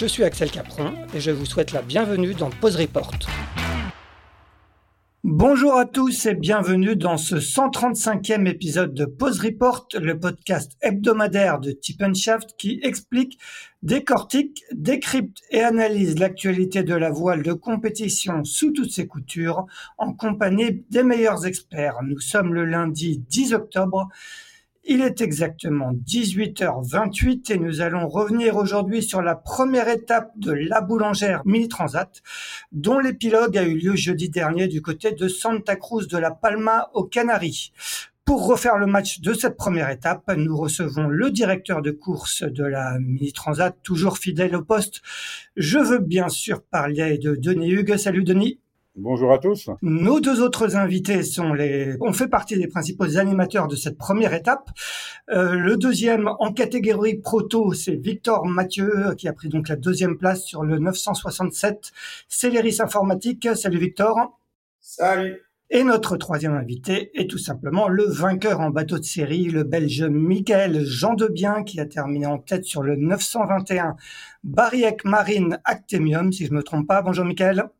Je suis Axel Capron et je vous souhaite la bienvenue dans Pause Report. Bonjour à tous et bienvenue dans ce 135e épisode de Pause Report, le podcast hebdomadaire de Tip qui explique, décortique, décrypte et analyse l'actualité de la voile de compétition sous toutes ses coutures en compagnie des meilleurs experts. Nous sommes le lundi 10 octobre il est exactement 18h28 et nous allons revenir aujourd'hui sur la première étape de la boulangère Mini Transat, dont l'épilogue a eu lieu jeudi dernier du côté de Santa Cruz de la Palma aux Canaries. Pour refaire le match de cette première étape, nous recevons le directeur de course de la Mini Transat, toujours fidèle au poste. Je veux bien sûr parler de Denis Hugues. Salut Denis. Bonjour à tous. Nos deux autres invités sont les, on fait partie des principaux animateurs de cette première étape. Euh, le deuxième en catégorie proto, c'est Victor Mathieu qui a pris donc la deuxième place sur le 967 Céléris Informatique. Salut Victor. Salut. Et notre troisième invité est tout simplement le vainqueur en bateau de série, le Belge Michael Jean Debien, qui a terminé en tête sur le 921 Bariec Marine Actemium, si je me trompe pas. Bonjour Michael.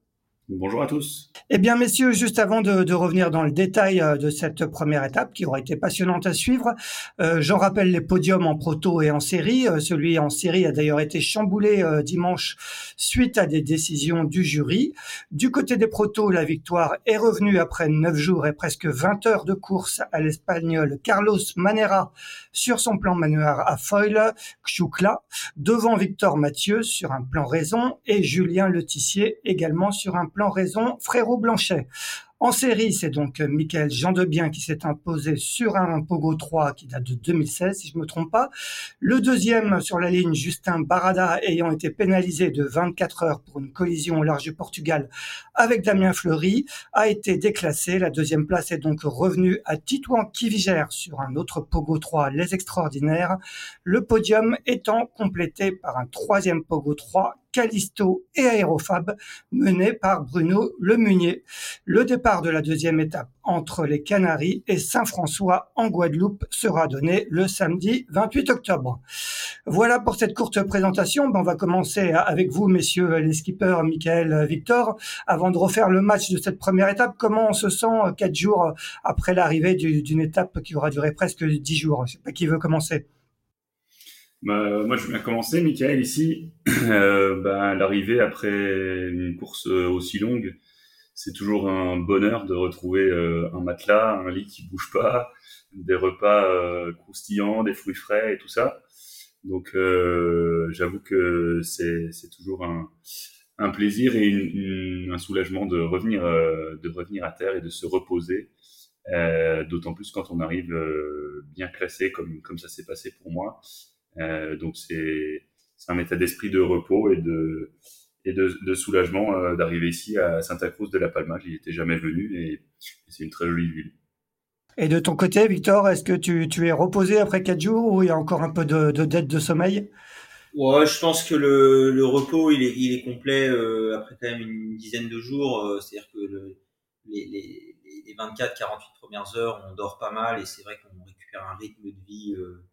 Bonjour à tous. Eh bien, messieurs, juste avant de, revenir dans le détail euh, de cette première étape qui aura été passionnante à suivre, euh, j'en rappelle les podiums en proto et en série. Euh, celui en série a d'ailleurs été chamboulé dimanche suite à des décisions du jury. Du côté des protos, la victoire est revenue après 9 jours et presque 20 heures de course à l'Espagnol Carlos Manera sur son plan manuel à foil, Xucla, devant Victor Mathieu sur un plan raison et Julien Letissier également sur un plan raison Frérot Blanchet. En série, c'est donc euh, Michael Jean Debien qui s'est imposé sur un Pogo 3 qui date de 2016, si je me trompe pas. Le deuxième sur la ligne, Justin Barada, ayant été pénalisé de 24 heures pour une collision au large du Portugal avec Damien Fleury, a été déclassé. La deuxième place est donc revenue à Titouan Kivigère sur un autre Pogo 3, Les Extraordinaires. Le podium étant complété par un troisième Pogo 3 Callisto et Aérofab mené par Bruno Lemunier. Le départ de la deuxième étape entre les Canaries et Saint-François en Guadeloupe sera donné le samedi 28 octobre. Voilà pour cette courte présentation. Ben, on va commencer avec vous, messieurs les skippers, Michael, Victor. Avant de refaire le match de cette première étape, comment on se sent quatre jours après l'arrivée d'une étape qui aura duré presque dix jours? Je sais pas qui veut commencer. Bah, moi, je viens commencer, Michael, ici. Euh, bah, L'arrivée après une course euh, aussi longue, c'est toujours un bonheur de retrouver euh, un matelas, un lit qui bouge pas, des repas euh, croustillants, des fruits frais et tout ça. Donc, j'avoue que c'est toujours un, plaisir et un soulagement de revenir, de revenir à terre et de se reposer. D'autant plus quand on arrive bien classé comme ça s'est passé pour moi. Euh, donc c'est un état d'esprit de repos et de, et de, de soulagement euh, d'arriver ici à Santa Cruz de la Palma. J'y étais jamais venu et, c'est une très jolie ville. Et de ton côté, Victor, est-ce que tu, tu, es reposé après quatre jours ou il y a encore un peu de, de dette de sommeil? Ouais, je pense que le, le repos il est, il est complet euh, après quand même une dizaine de jours. Euh, C'est-à-dire que le, les, les, les 24-48 premières heures, on dort pas mal et c'est vrai qu'on récupère un rythme de vie euh,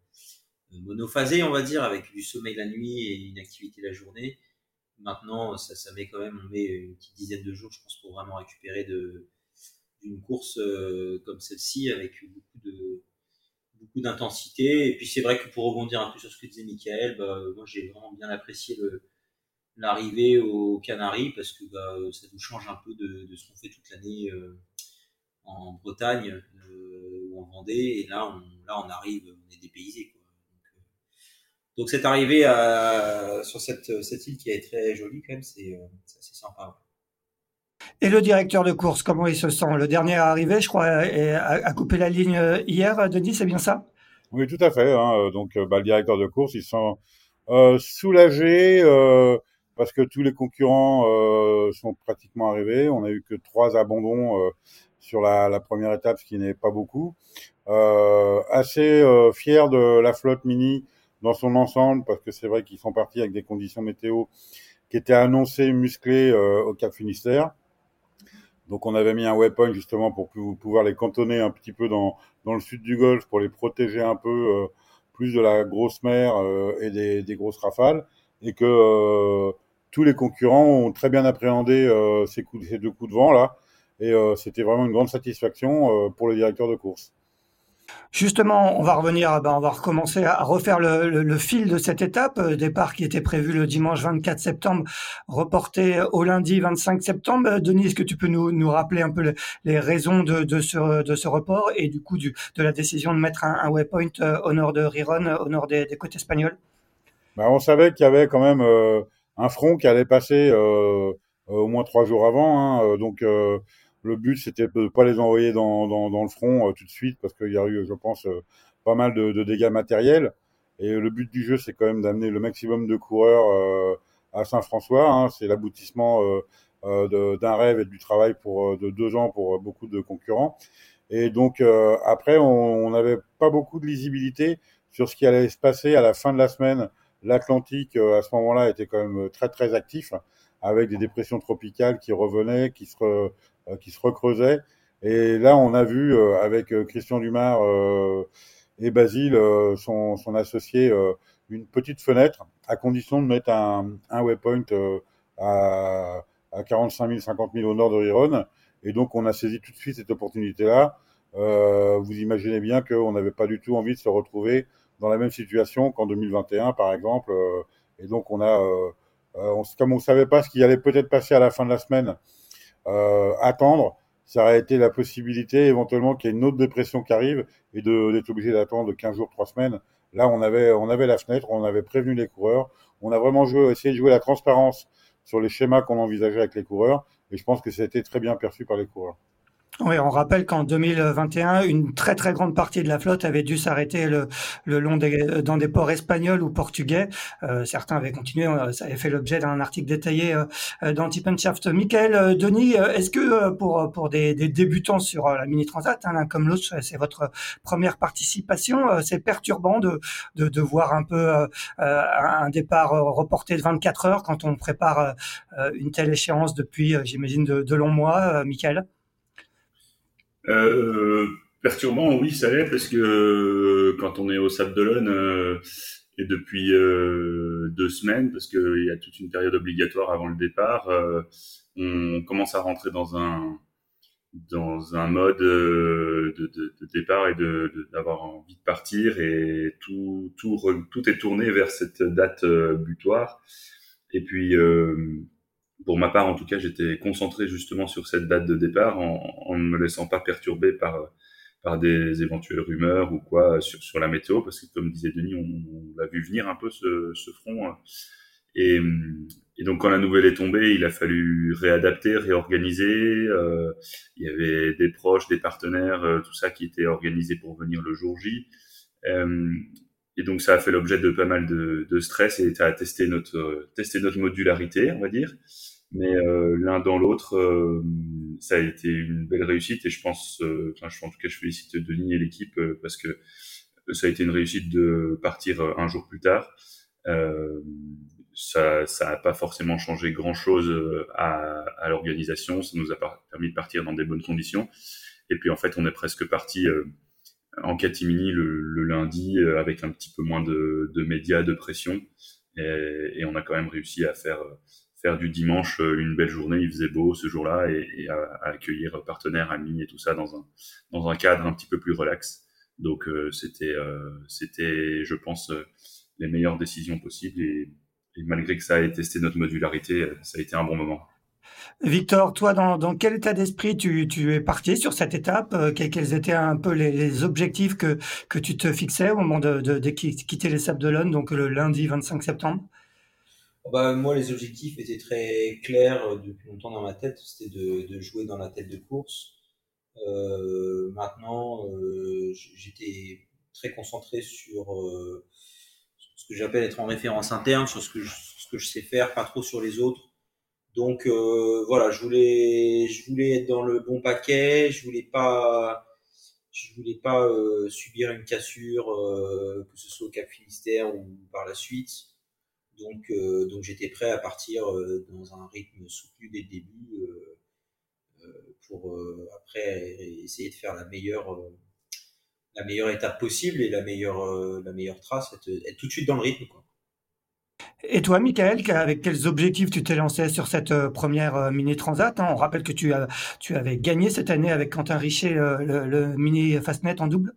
monophasé, on va dire, avec du sommeil la nuit et une activité la journée. Maintenant, ça, ça met quand même, on met une petite dizaine de jours, je pense, pour vraiment récupérer de d'une course euh, comme celle-ci avec beaucoup de beaucoup d'intensité. Et puis c'est vrai que pour rebondir un peu sur ce que disait Michael, bah, moi j'ai vraiment bien apprécié l'arrivée aux Canaries parce que bah, ça nous change un peu de, de ce qu'on fait toute l'année euh, en Bretagne euh, ou en Vendée. Et là on, là, on arrive, on est dépaysé. Donc, euh, cette arrivée à, sur cette, cette île qui est très jolie quand même, c'est, euh, assez sympa. Et le directeur de course, comment il se sent? Le dernier arrivé, je crois, a, coupé la ligne hier. Denis, c'est bien ça? Oui, tout à fait. Hein. Donc, bah, le directeur de course, il se sent euh, soulagé euh, parce que tous les concurrents euh, sont pratiquement arrivés. On a eu que trois abandons euh, sur la, la, première étape, ce qui n'est pas beaucoup. Euh, assez fier de la flotte mini dans son ensemble parce que c'est vrai qu'ils sont partis avec des conditions météo qui étaient annoncées musclées au Cap Finistère. Donc on avait mis un waypoint justement pour pouvoir les cantonner un petit peu dans, dans le sud du Golfe pour les protéger un peu euh, plus de la grosse mer euh, et des, grosses rafales et que euh, tous les concurrents ont très bien appréhendé euh, ces, ces deux coups de vent là et euh, c'était vraiment une grande satisfaction pour le directeur de course. Justement, on va revenir, ben on va recommencer à refaire le, fil de cette étape. Euh, départ qui était prévu le dimanche 24 septembre, reporté au lundi 25 septembre. Euh, Denis, est-ce que tu peux nous, rappeler un peu le, les raisons de, ce, report et du coup de la décision de mettre un, waypoint euh, au nord de Riron, au nord des, côtes espagnoles? Ben, On savait qu'il y avait quand même euh, un front qui allait passer euh, au moins trois jours avant. Hein, donc le but, c'était de pas les envoyer dans, dans, dans le front euh, tout de suite parce qu'il y a eu, je pense, euh, pas mal de, de, dégâts matériels. Et le but du jeu, c'est quand même d'amener le maximum de coureurs euh, à Saint-François. Hein. C'est l'aboutissement d'un rêve et du travail pour de deux ans pour beaucoup de concurrents. Et donc après, on n'avait pas beaucoup de lisibilité sur ce qui allait se passer à la fin de la semaine. L'Atlantique, à ce moment-là, était quand même très très actif avec des dépressions tropicales qui revenaient, qui se, euh, qui se recreusaient. Et là, on a vu euh, avec euh, Christian Dumar et Basile, son, son associé, une petite fenêtre, à condition de mettre un, un waypoint à, à 45 000, 50 000 au nord de Riron. Et donc, on a saisi tout de suite cette opportunité-là. Euh, vous imaginez bien qu'on n'avait pas du tout envie de se retrouver dans la même situation qu'en 2021, par exemple. Euh, et donc, on a, euh, on, comme on ne savait pas ce qui allait peut-être passer à la fin de la semaine, euh, attendre, ça aurait été la possibilité éventuellement qu'il y ait une autre dépression qui arrive et d'être obligé d'attendre 15 jours, 3 semaines. Là, on avait, on avait la fenêtre, on avait prévenu les coureurs, on a vraiment joué, essayé de jouer la transparence sur les schémas qu'on envisageait avec les coureurs, et je pense que ça a été très bien perçu par les coureurs. Oui, on rappelle qu'en 2021, une très très grande partie de la flotte avait dû s'arrêter le, le, long des, dans des ports espagnols ou portugais. Euh, certains avaient continué, euh, ça avait fait l'objet d'un article détaillé euh, dans Tippenshaft. Michael, euh, Denis, euh, est-ce que pour pour des, des, débutants sur la mini transat, hein, comme l'autre, c'est votre première participation, c'est perturbant de, de, de voir un peu un départ reporté de 24 heures quand on prépare une telle échéance depuis, j'imagine, de, de longs mois, Michael? Euh, perturbant, oui, ça l'est, parce que euh, quand on est au Sable d'Olonne, euh, et depuis euh, deux semaines, parce qu'il y a toute une période obligatoire avant le départ, euh, on commence à rentrer dans un dans un mode de, de, de départ et de d'avoir envie de partir et tout tout tout est tourné vers cette date butoir. Et puis pour ma part, en tout cas, j'étais concentré justement sur cette date de départ en, ne me laissant pas perturber par par des éventuelles rumeurs ou quoi sur, sur la météo, parce que comme disait Denis, on, on l'a vu venir un peu ce, ce front. Et, donc quand la nouvelle est tombée, il a fallu réadapter, réorganiser. Euh, il y avait des proches, des partenaires, euh, tout ça qui était organisé pour venir le jour J. Euh, et donc ça a fait l'objet de pas mal de, de stress et à tester notre tester notre modularité, on va dire. Mais l'un dans l'autre, ça a été une belle réussite et je pense, enfin, je, en tout cas, je félicite Denis et l'équipe parce que ça a été une réussite de partir un jour plus tard. Euh, ça n'a pas forcément changé grand-chose à, à l'organisation. Ça nous a permis de partir dans des bonnes conditions. Et puis en fait, on est presque parti en catimini le, le, lundi euh, avec un petit peu moins de, de médias, de pression. Et, et, on a quand même réussi à faire du dimanche euh, une belle journée. Il faisait beau ce jour-là et, à, accueillir partenaires, amis et tout ça dans un dans un cadre un petit peu plus relax. Donc euh, c'était c'était, je pense, les meilleures décisions possibles et, malgré que ça ait testé notre modularité, ça a été un bon moment. Victor, toi, dans, quel état d'esprit tu, es parti sur cette étape euh, Quels étaient un peu les, objectifs que, que tu te fixais au moment de, quitter les Sables d'Olonne, donc le lundi 25 septembre? Bah, Moi, les objectifs étaient très clairs euh, depuis longtemps dans ma tête. C'était de, jouer dans la tête de course. Euh, maintenant, j'étais très concentré sur ce que j'appelle être en référence interne, sur ce que, ce que je sais faire, pas trop sur les autres donc euh, voilà, je voulais, je voulais être dans le bon paquet, je voulais pas, je voulais pas euh, subir une cassure, euh, que ce soit au Cap Finistère ou par la suite. Donc, donc j'étais prêt à partir dans un rythme soutenu dès le début pour après essayer de faire la meilleure, la meilleure étape possible et la meilleure, la meilleure trace, être, tout de suite dans le rythme. Et toi, Michael, avec quels objectifs tu t'es lancé sur cette euh, première euh, mini transat hein? On rappelle que tu, as, tu avais gagné cette année avec Quentin Richer le, mini Fastnet en double.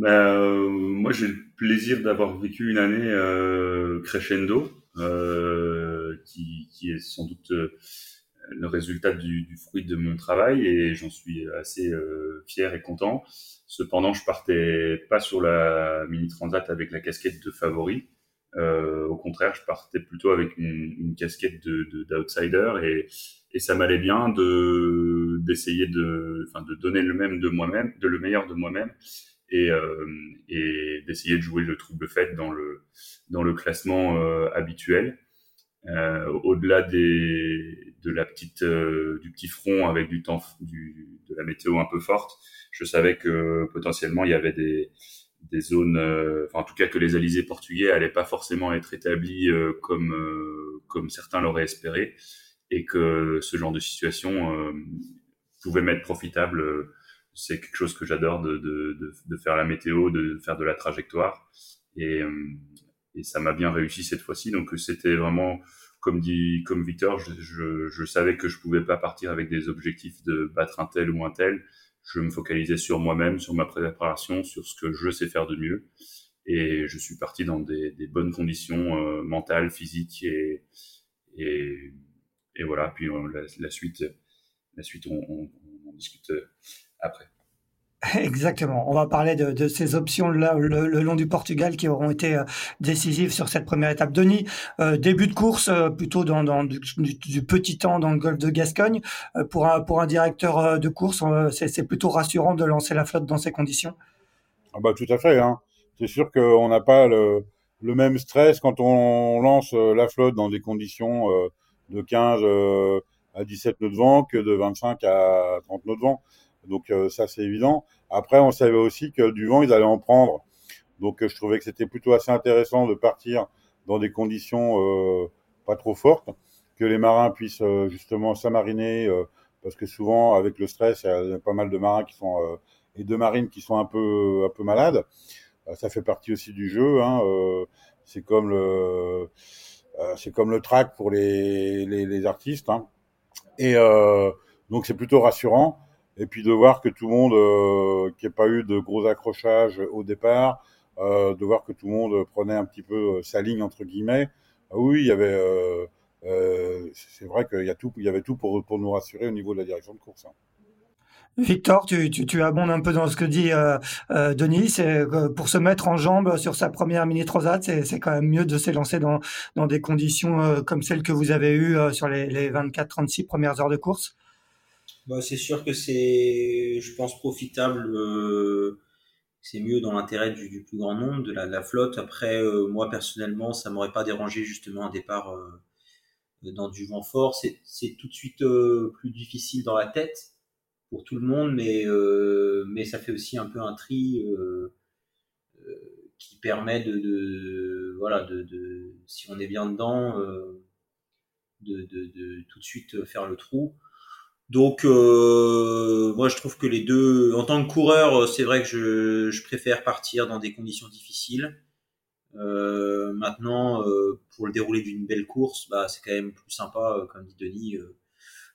Ben, moi, j'ai le plaisir d'avoir vécu une année crescendo, qui, qui, est sans doute le résultat du, du, fruit de mon travail et j'en suis assez fier et content. Cependant, je partais pas sur la mini transat avec la casquette de favori. Euh, au contraire, je partais plutôt avec une, une casquette de d'outsider et, et ça m'allait bien de d'essayer de, enfin, de donner le même de moi-même, de le meilleur de moi-même et, euh, et d'essayer de jouer le trouble fait dans le dans le classement euh, habituel. Euh, au-delà des de la petite du petit front avec du temps de la météo un peu forte, je savais que potentiellement il y avait des des zones, enfin, en tout cas que les alizés portugais allaient pas forcément être établis comme comme certains l'auraient espéré, et que ce genre de situation pouvait m'être profitable. C'est quelque chose que j'adore de, de, de, de, faire la météo, de faire de la trajectoire, et, et ça m'a bien réussi cette fois-ci. Donc c'était vraiment comme dit comme Victor, je, je, savais que je pouvais pas partir avec des objectifs de battre un tel ou un tel je me focalisais sur moi-même, sur ma préparation, sur ce que je sais faire de mieux. Et je suis parti dans des, des bonnes conditions euh, mentales, physiques et, et, et voilà. Puis euh, la, suite, la suite, on, on, on discute euh, après. Exactement. On va parler de, de ces options-là le, le, long du Portugal qui auront été euh, décisives sur cette première étape. Denis, euh, début de course euh, plutôt dans, dans du, du, petit temps dans le golfe de Gascogne. Euh, pour, un, pour un directeur de course, c'est plutôt rassurant de lancer la flotte dans ces conditions. Ah bah tout à fait. Hein. C'est sûr qu'on n'a pas le, le, même stress quand on lance la flotte dans des conditions de 15 à 17 nœuds de vent que de 25 à 30 nœuds de vent. Donc euh, ça c'est évident. Après on savait aussi que du vent ils allaient en prendre. Donc euh, je trouvais que c'était plutôt assez intéressant de partir dans des conditions euh, pas trop fortes, que les marins puissent justement s'amariner parce que souvent avec le stress il y a pas mal de marins qui sont et de marines qui sont un peu un peu malades. ça fait partie aussi du jeu. Hein, c'est comme le c'est comme le track pour les, les, les artistes. Hein. Et euh, donc c'est plutôt rassurant et puis de voir que tout le monde, euh, qu'il n'y ait pas eu de gros accrochages au départ, euh, de voir que tout le monde prenait un petit peu euh, sa ligne entre guillemets. Ah oui, il y avait, euh, c'est vrai qu'il y a tout, il y avait tout pour nous rassurer au niveau de la direction de course. Hein. Victor, tu, tu, tu, abondes un peu dans ce que dit Denis. Pour se mettre en jambe sur sa première mini transat, c'est quand même mieux de s'élancer dans, des conditions comme celles que vous avez eues sur les 24-36 premières heures de course? Bah, c'est sûr que c'est, je pense, profitable. Euh, c'est mieux dans l'intérêt du, plus grand nombre de la, flotte. Après, euh, moi personnellement, ça m'aurait pas dérangé justement un départ, euh, dans du vent fort, c'est tout de suite plus difficile dans la tête pour tout le monde, mais ça fait aussi un peu un tri qui permet de, voilà de, si on est bien dedans de, de, tout de suite faire le trou. Donc, euh, moi, je trouve que les deux, en tant que coureur, c'est vrai que je, je, préfère partir dans des conditions difficiles. Euh, maintenant, euh, pour le dérouler d'une belle course, bah, c'est quand même plus sympa, euh, comme dit Denis, euh,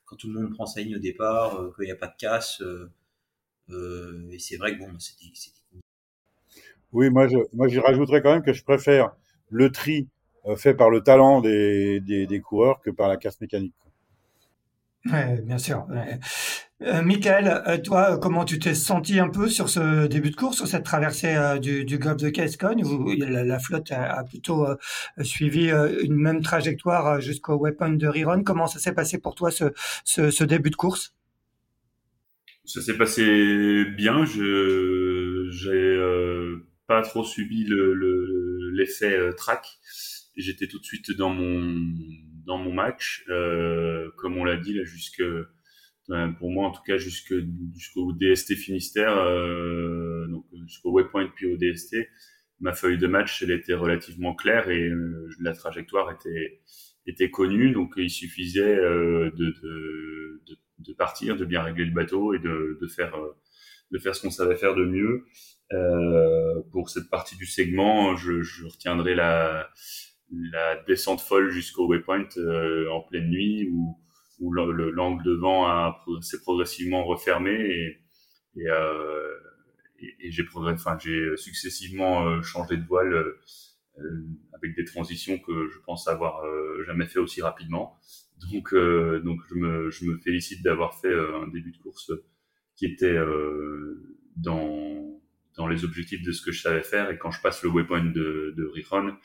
quand tout le monde prend sa ligne au départ, euh, qu'il n'y a pas de casse. et c'est vrai que bon, c'était. Oui, moi, je, moi, j'y rajouterais quand même que je préfère le tri fait par le talent des, des, des coureurs que par la casse mécanique. Ouais, bien sûr. Euh, Michael, euh, toi, comment tu t'es senti un peu sur ce début de course, sur cette traversée euh, du, du Golfe de Gascogne où la, flotte a, plutôt euh, suivi euh, une même trajectoire jusqu'au waypoint de Riron Comment ça s'est passé pour toi ce, ce, début de course? Ça s'est passé bien. Je j'ai pas trop subi le l'effet le, track. J'étais tout de suite dans mon dans mon match, euh, comme on l'a dit là, jusque pour moi en tout cas jusqu'au DST Finistère, euh, donc jusqu'au waypoint puis au DST, ma feuille de match elle était relativement claire et euh, la trajectoire était était connue, donc il suffisait euh, de, de, de, partir, de bien régler le bateau et de, de faire euh, de faire ce qu'on savait faire de mieux. Euh, pour cette partie du segment, je, je retiendrai la la descente folle jusqu'au waypoint euh, en pleine nuit où, où l'angle de vent s'est progressivement refermé et, et, euh, et, et j'ai enfin successivement euh, changé de voile euh, avec des transitions que je pense avoir jamais fait aussi rapidement. Donc donc je me je me félicite d'avoir fait un début de course qui était dans dans les objectifs de ce que je savais faire. Et quand je passe le waypoint de, de Riron,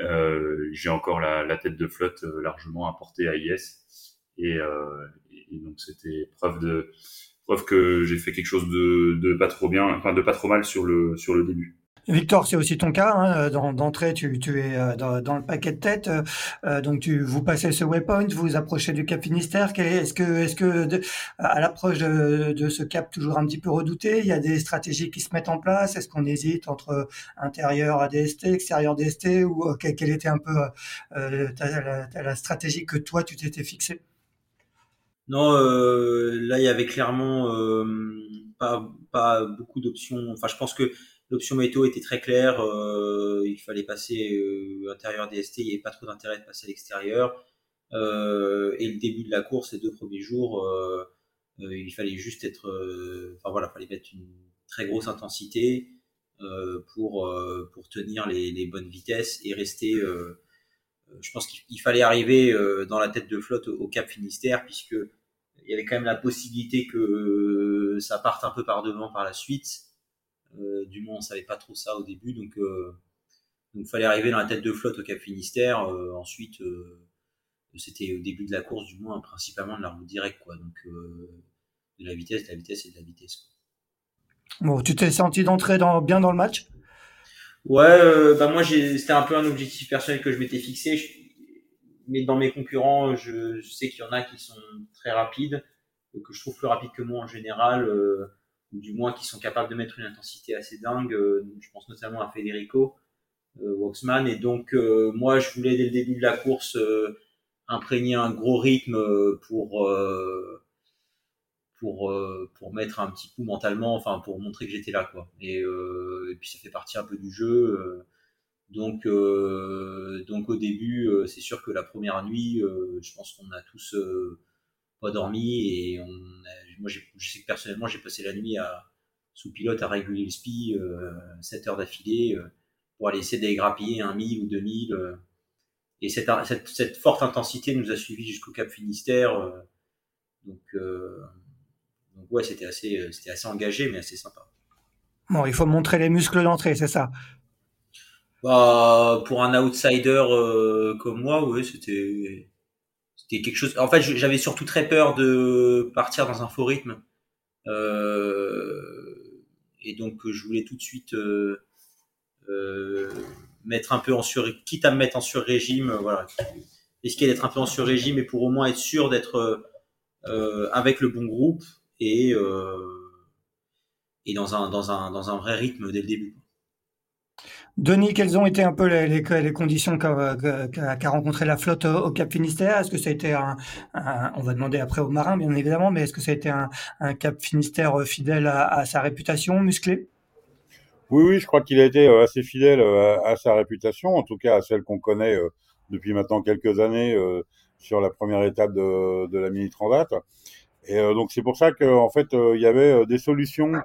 euh, j'ai encore la, la, tête de flotte euh, largement apportée à IS. Et, euh, et donc c'était preuve de preuve que j'ai fait quelque chose de, de pas trop bien, enfin de pas trop mal sur le sur le début. Victor, c'est aussi ton cas. Hein, D'entrée, tu, tu, es euh, dans, dans, le paquet de tête. Euh, donc, tu, vous passez ce waypoint, vous approchez du Cap Finistère. Est-ce que, est-ce que à l'approche de, de, ce cap toujours un petit peu redouté, il y a des stratégies qui se mettent en place? Est-ce qu'on hésite entre intérieur ADST, extérieur DST Ou euh, quelle était un peu euh, la, la, stratégie que toi, tu t'étais fixée? Non, euh, là, il y avait clairement pas, pas beaucoup d'options. Enfin, je pense que L'option météo était très claire. Euh, il fallait passer euh, intérieur DST. Il n'y avait pas trop d'intérêt de passer à l'extérieur. Euh, et le début de la course, les deux premiers jours, euh, euh, il fallait juste être. Euh, enfin voilà, il fallait mettre une très grosse intensité pour pour tenir les, les, bonnes vitesses et rester. je pense qu'il fallait arriver dans la tête de flotte au Cap Finistère puisque il y avait quand même la possibilité que ça parte un peu par devant par la suite. Euh, du moins, on savait pas trop ça au début, donc euh, donc fallait arriver dans la tête de flotte au Cap Finistère. Euh, ensuite, c'était au début de la course, du moins principalement de la route directe, quoi. Donc de la vitesse, de la vitesse et de la vitesse. Quoi. Bon, tu t'es senti d'entrer dans, bien dans le match? Ouais, euh, bah moi c'était un peu un objectif personnel que je m'étais fixé, je, mais dans mes concurrents, je, je sais qu'il y en a qui sont très rapides, que je trouve plus rapides que moi en général. Euh, du moins qui sont capables de mettre une intensité assez dingue. Euh, je pense notamment à Federico euh, Waxman. Et donc, euh, moi, je voulais dès le début de la course imprégner un gros rythme pour pour pour mettre un petit coup mentalement, enfin pour montrer que j'étais là, quoi. Et, puis ça fait partie un peu du jeu. donc donc au début, c'est sûr que la première nuit, je pense qu'on a tous pas dormi et moi je sais que personnellement j'ai passé la nuit à sous pilote à réguler le spi euh, 7 heures d'affilée euh, pour aller essayer d'égrappiller un mille ou deux mille euh, et cette, cette, cette, forte intensité nous a suivi jusqu'au Cap Finistère euh, donc, donc ouais c'était assez c'était assez engagé mais assez sympa. Bon il faut montrer les muscles d'entrée c'est ça? Bah pour un outsider comme moi oui c'était quelque chose. En fait, j'avais surtout très peur de partir dans un faux rythme. Euh, et donc, je voulais tout de suite euh, euh, mettre un peu en sur, quitte à me mettre en sur-régime, voilà, risquer d'être un peu en sur-régime et pour au moins être sûr d'être avec le bon groupe et et dans un dans un dans un vrai rythme dès le début. Denis, quelles ont été un peu les, conditions qu'a rencontré la flotte au, Cap Finistère? Est-ce que ça a été un, on va demander après aux marins bien évidemment, mais est-ce que ça a été un, Cap Finistère fidèle à, sa réputation, musclé? Oui, oui, je crois qu'il a été euh, assez fidèle euh, à, sa réputation, en tout cas à celle qu'on connaît euh, depuis maintenant quelques années sur la première étape de, de la mini transat. Et donc c'est pour ça qu'en fait il y avait des solutions euh,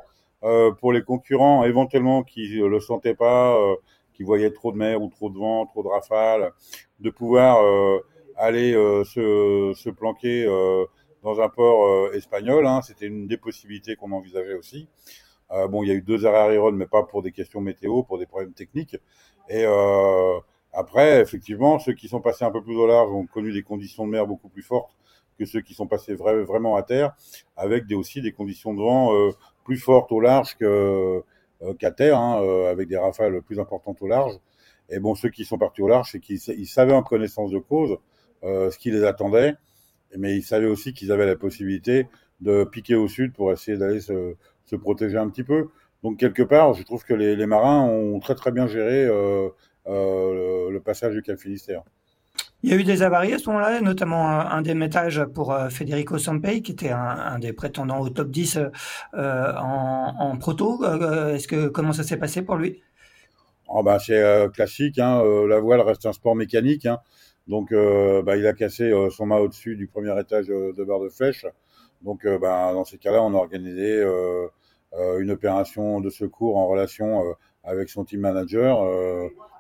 pour les concurrents éventuellement qui le sentaient pas, euh, qui voyaient trop de mer ou trop de vent, trop de rafales, de pouvoir euh, aller se, se, planquer dans un port espagnol. Hein, C'était une des possibilités qu'on envisageait aussi. Euh, bon, il y a eu deux arrêts aérones, mais pas pour des questions météo, pour des problèmes techniques. Et euh, après, effectivement, ceux qui sont passés un peu plus au large ont connu des conditions de mer beaucoup plus fortes que ceux qui sont passés vraiment à terre, avec aussi des conditions de vent euh, plus fortes au large euh, qu'à terre, hein, euh, avec des rafales plus importantes au large. Et bon, ceux qui sont partis au large, c'est qu'ils ils savaient en connaissance de cause ce qui les attendait, mais ils savaient aussi qu'ils avaient la possibilité de piquer au sud pour essayer d'aller se, protéger un petit peu. Donc quelque part, je trouve que les, marins ont très très bien géré le, le, passage du Cap Finistère. Il y a eu des avaries à ce moment-là, notamment un, démétage pour euh, Federico Sampei, qui était un, des prétendants au top 10 euh, en, proto. Euh, est-ce que comment ça s'est passé pour lui? Oh bah, C'est classique. Hein, la voile reste un sport mécanique. Hein, donc bah, il a cassé son mât au-dessus du premier étage de barre de flèche. Donc bah, dans ces cas-là, on a organisé une opération de secours en relation avec son team manager.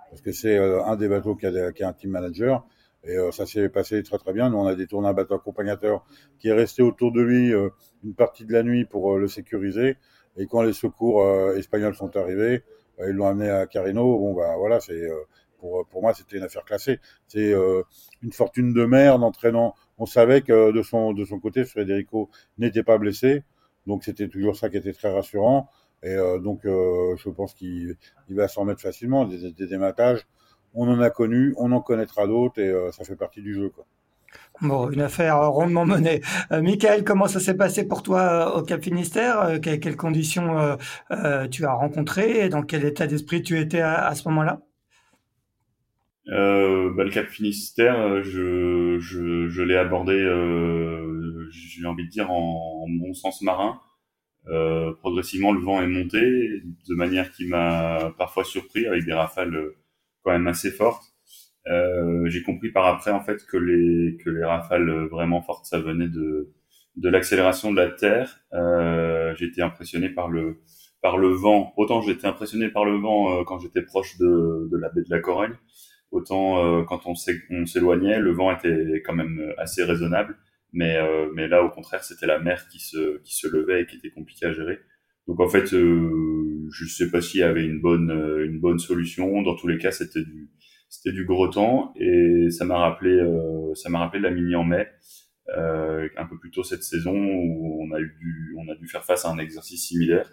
parce que c'est un des bateaux qui a un team manager et euh, ça s'est passé très très bien. Nous, on a détourné un bateau accompagnateur qui est resté autour de lui euh, une partie de la nuit pour euh, le sécuriser. Et quand les secours espagnols sont arrivés, ils l'ont amené à Carino. Bon, bah voilà, c'est pour, pour moi, c'était une affaire classée. C'est une fortune de mer d'entraînant. On savait que de son, de son côté, Federico n'était pas blessé. Donc c'était toujours ça qui était très rassurant. Et donc je pense qu'il va s'en mettre facilement. Des, des dématages, on en a connu, on en connaîtra d'autres et euh, ça fait partie du jeu. Quoi. Bon, une affaire rondement menée. Euh, Michael, comment ça s'est passé pour toi euh, au Cap Finistère? Euh, quelles, conditions tu as rencontrées et dans quel état d'esprit tu étais à, ce moment-là? Bah, Le Cap Finistère, je, je, l'ai abordé, j'ai envie de dire, en, en bon sens marin. progressivement, le vent est monté de manière qui m'a parfois surpris avec des rafales quand même assez forte. Euh, j'ai compris par après en fait que les que les rafales vraiment fortes ça venait de de l'accélération de la terre. Euh, j'étais impressionné par le par le vent. Autant j'étais impressionné par le vent euh, quand j'étais proche de, de la baie de la Corogne, autant euh, quand on s'éloignait, le vent était quand même assez raisonnable. Mais euh, mais là au contraire c'était la mer qui se qui se levait et qui était compliquée à gérer. Donc en fait, euh, je sais pas s'il y avait une bonne euh, une bonne solution. Dans tous les cas, c'était du c'était du gros temps et ça m'a rappelé euh, ça m'a rappelé la mini en mai, euh, un peu plus tôt cette saison où on a eu dû on a dû faire face à un exercice similaire.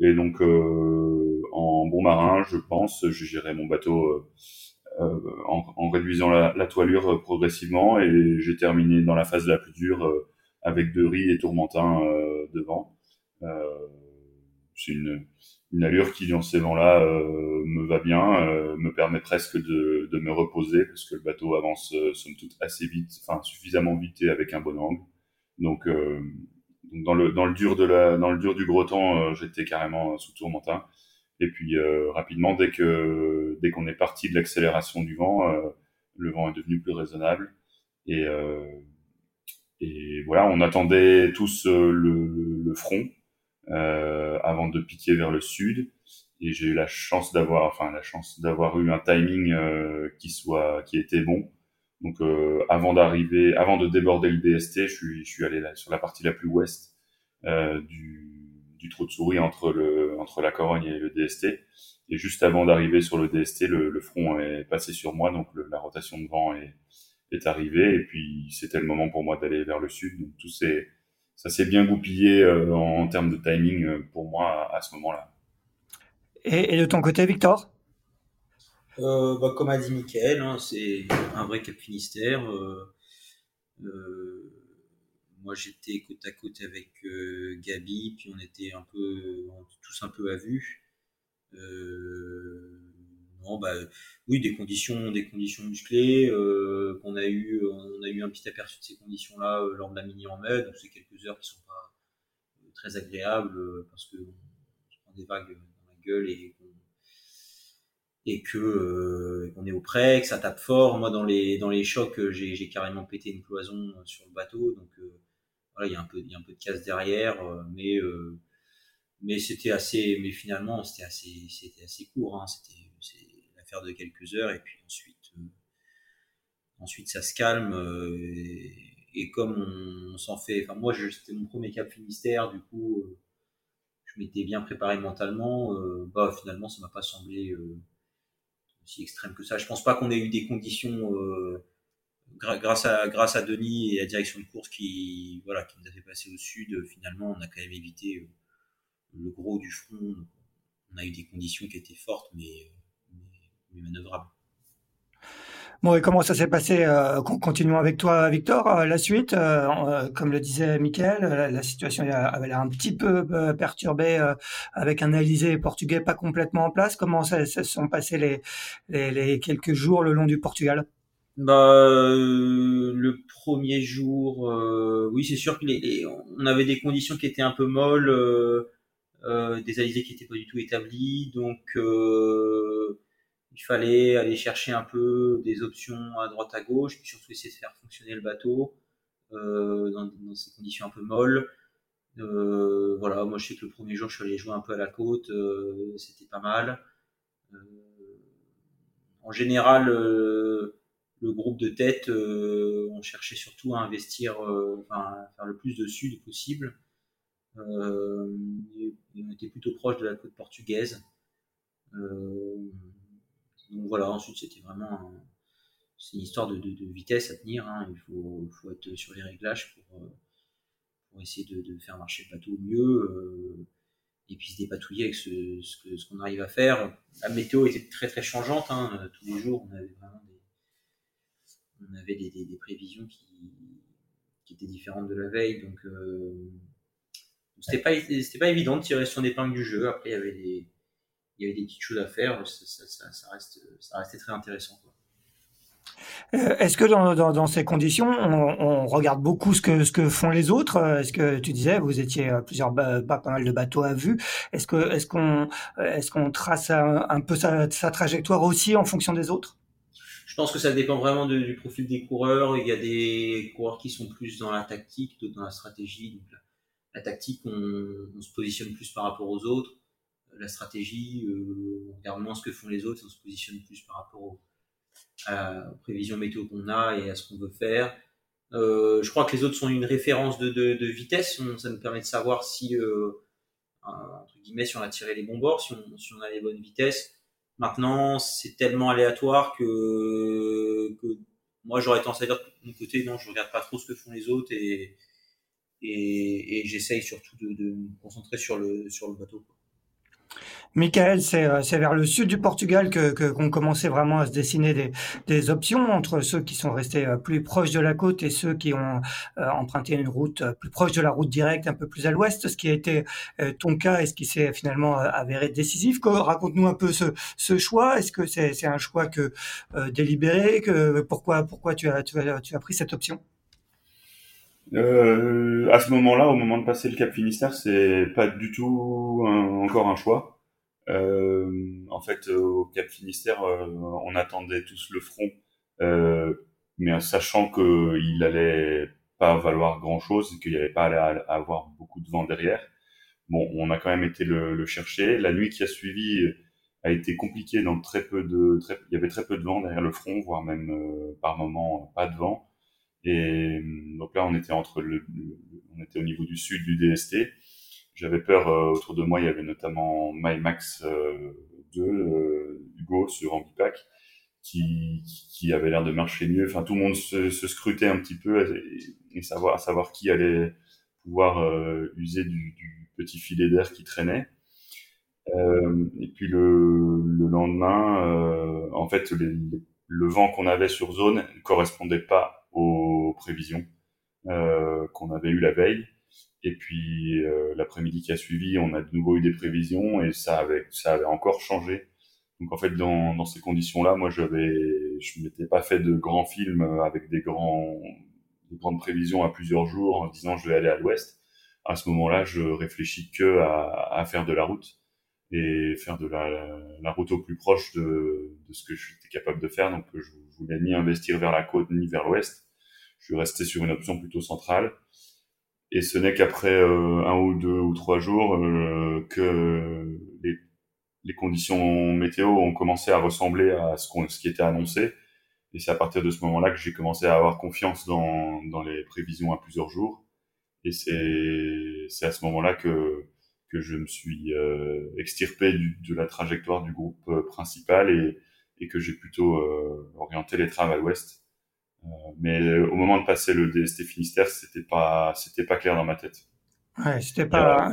Et donc euh, en bon marin, je pense, je gérais mon bateau en, en, réduisant la, la, toilure progressivement et j'ai terminé dans la phase la plus dure avec riz et tourmentin devant. Euh, c'est une, une allure qui dans ces vents-là euh, me va bien, euh, me permet presque de, de me reposer parce que le bateau avance euh, somme toute assez vite, enfin suffisamment vite et avec un bon angle. Donc, euh, dans le dans le dur de la dans le dur du gros temps, j'étais carrément sous tourmentin. Et puis rapidement, dès que dès qu'on est parti de l'accélération du vent, le vent est devenu plus raisonnable et et voilà, on attendait tous le, le front euh, avant de piquer vers le sud. Et j'ai eu la chance d'avoir, enfin la chance d'avoir eu un timing euh, qui soit, qui était bon. Donc euh, avant d'arriver, avant de déborder le DST, je suis, je suis allé là, sur la partie la plus ouest euh, du, du trou de souris entre le, entre la Corogne et le DST. Et juste avant d'arriver sur le DST, le, le, front est passé sur moi, donc la rotation de vent est, est arrivée. Et puis c'était le moment pour moi d'aller vers le sud. Donc tout s'est ça s'est bien goupillé euh, en, termes de timing euh, pour moi à, ce moment-là. Et, de ton côté, Victor? Euh, bah, Comme a dit Mickaël, hein, c'est un vrai Cap Finistère. Euh, euh, moi, j'étais côte à côte avec euh, Gabi, puis on était un peu, tous un peu à vue. Bah, oui, des conditions, des conditions musclées. qu'on a eu, on a eu un petit aperçu de ces conditions-là lors de la mini en mai. Donc, c'est quelques heures qui sont pas très agréables parce que on prend des vagues dans la gueule et et que euh, qu'on est au près, que ça tape fort. Moi, dans les dans les chocs, euh, j'ai, carrément pété une cloison euh, sur le bateau, donc voilà, il y a un peu il y a un peu de casse derrière, mais mais c'était assez, mais finalement c'était assez c'était assez court. Hein. C'était de quelques heures et puis ensuite ensuite ça se calme et, comme on, s'en fait. Enfin moi, c'était mon premier cap Finistère, du coup. je m'étais bien préparé mentalement, bah finalement ça m'a pas semblé aussi extrême que ça. Je pense pas qu'on ait eu des conditions euh, grâce à grâce à Denis et à la direction de course qui voilà qui nous a fait passer au sud. Finalement, on a quand même évité euh, le gros du front. On a eu des conditions qui étaient fortes, mais, mais manœuvrables. Bon, et comment ça s'est passé euh, Continuons avec toi, Victor. Euh, la suite, euh, comme le disait Michael, la, situation avait l'air un petit peu perturbée avec un Alizé portugais pas complètement en place. Comment ça, se sont passés les, les, quelques jours le long du Portugal? Bah, le premier jour, oui, c'est sûr qu'on avait des conditions qui étaient un peu molles, des alizés qui étaient pas du tout établis, donc il fallait aller chercher un peu des options à droite à gauche, puis surtout essayer de faire fonctionner le bateau euh, dans, dans, ces conditions un peu molles. Euh, voilà, moi je sais que le premier jour je suis allé jouer un peu à la côte, euh, c'était pas mal. Euh, en général, euh, le groupe de tête, on cherchait surtout à investir, enfin à faire le plus de sud possible. on était plutôt proche de la côte portugaise. Euh, donc voilà, ensuite c'était vraiment c'est une histoire de, vitesse à tenir. Hein. Il faut, faut, être sur les réglages pour, euh, pour essayer de, faire marcher le bateau au mieux euh, et puis se dépatouiller avec ce, ce, qu'on arrive à faire. La météo était très très changeante. Hein. Tous les jours, on avait vraiment des, on avait des, prévisions qui, qui, étaient différentes de la veille. Donc, euh, c'était pas, c'était pas évident de tirer son épingle du jeu. Après, il y avait des, il y avait des petites choses à faire. Ça, ça, ça, reste, ça restait très intéressant. Euh, est-ce que dans, dans, dans, ces conditions, on, on, regarde beaucoup ce que, ce que font les autres? Est-ce que tu disais, vous étiez plusieurs, pas, pas mal de bateaux à vue. Est-ce que, est-ce qu'on, est-ce qu'on trace un, un peu sa, sa, trajectoire aussi en fonction des autres? Je pense que ça dépend vraiment du profil des coureurs. Il y a des coureurs qui sont plus dans la tactique, d'autres dans la stratégie. Donc la, la tactique, on, on, se positionne plus par rapport aux autres la stratégie, euh, on regarde moins ce que font les autres, on se positionne plus par rapport aux, prévisions météo qu'on a et à ce qu'on veut faire. Euh, je crois que les autres sont une référence de, vitesse, ça nous permet de savoir si, euh, entre guillemets, si on a tiré les bons bords, si on, a les bonnes vitesses. Maintenant, c'est tellement aléatoire que, moi j'aurais tendance à dire de mon côté, non, je regarde pas trop ce que font les autres et, j'essaye surtout de, me concentrer sur le bateau. Michael, euh, c'est vers le sud du Portugal que qu'on commençait vraiment à se dessiner des, des, options entre ceux qui sont restés euh, plus proches de la côte et ceux qui ont euh, emprunté une route plus proche de la route directe, un peu plus à l'ouest, ce qui a été ton cas et ce qui s'est finalement avéré décisif. Raconte-nous un peu ce, ce choix. Est-ce que c'est un choix que délibéré que pourquoi pourquoi tu as, tu as tu as pris cette option? Euh, à ce moment-là, au moment de passer le Cap Finistère, c'est pas du tout encore un choix. Euh, en fait, au Cap Finistère, euh, on attendait tous le front, euh, mais sachant qu'il allait pas valoir grand-chose et qu'il n'y avait pas à avoir beaucoup de vent derrière. Bon, on a quand même été le, chercher. La nuit qui a suivi a été compliquée dans très peu de, il y avait très peu de vent derrière le front, voire même par moment pas de vent. Et donc là, on était entre le, on était au niveau du sud du DST. J'avais peur euh, autour de moi, il y avait notamment MyMax euh, 2, euh, Hugo sur Ambipac, qui, avait l'air de marcher mieux. Enfin, tout le monde se, scrutait un petit peu et, savoir, à savoir qui allait pouvoir euh, user du, petit filet d'air qui traînait. Et puis le lendemain, en fait, le vent qu'on avait sur zone ne correspondait pas aux prévisions qu'on avait eues la veille. Et puis l'après-midi qui a suivi, on a de nouveau eu des prévisions et ça avait ça avait encore changé. Donc en fait, dans, dans ces conditions-là, moi, j'avais, je m'étais pas fait de grands films avec des grands, des grandes prévisions à plusieurs jours en disant je vais aller à l'ouest. À ce moment-là, je réfléchis que à, à, faire de la route et faire de la, la route au plus proche de, de ce que je suis capable de faire. Donc, je voulais ni investir vers la côte ni vers l'ouest. Je suis resté sur une option plutôt centrale. Et ce n'est qu'après euh, un ou deux ou trois jours euh, que les les conditions météo ont commencé à ressembler à ce, ce qui était annoncé. Et c'est à partir de ce moment-là que j'ai commencé à avoir confiance dans, dans les prévisions à plusieurs jours. Et c'est, à ce moment-là que, que je me suis euh, extirpé du, de la trajectoire du groupe euh, principal et, et que j'ai plutôt euh, orienté les traves à l'ouest. Euh, mais au moment de passer le DST Finistère, c'était pas, c'était pas clair dans ma tête. Ouais, c'était pas,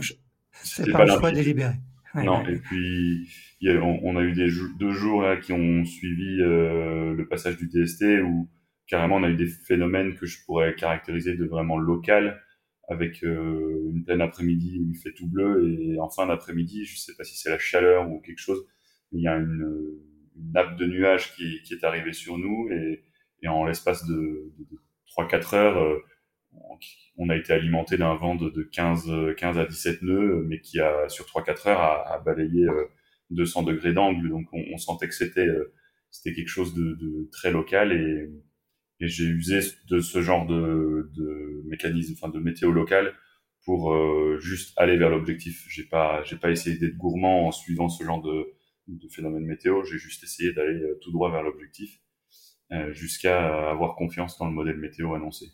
c'était pas, un choix délibéré. Non, et puis y a, on, a eu des deux jours là qui ont suivi euh, le passage du DST où carrément on a eu des phénomènes que je pourrais caractériser de vraiment local avec euh, une pleine après-midi où il fait tout bleu et en fin d'après-midi, je sais pas si c'est la chaleur ou quelque chose, mais il y a une, une nappe de nuages qui, qui, est arrivée sur nous et, et en l'espace de, de, de 3-4 heures, euh, on a été alimenté d'un vent de, 15, 15 à 17 nœuds, mais qui a, sur 3-4 heures, a, balayé 200 euh, degrés d'angle. Donc, on, sentait que c'était, euh, c'était quelque chose de, très local et, j'ai usé de ce genre de, mécanisme, enfin, de météo local pour juste aller vers l'objectif. J'ai pas, j'ai pas essayé d'être gourmand en suivant ce genre de, de phénomène météo. J'ai juste essayé d'aller tout droit vers l'objectif jusqu'à avoir confiance dans le modèle météo annoncé.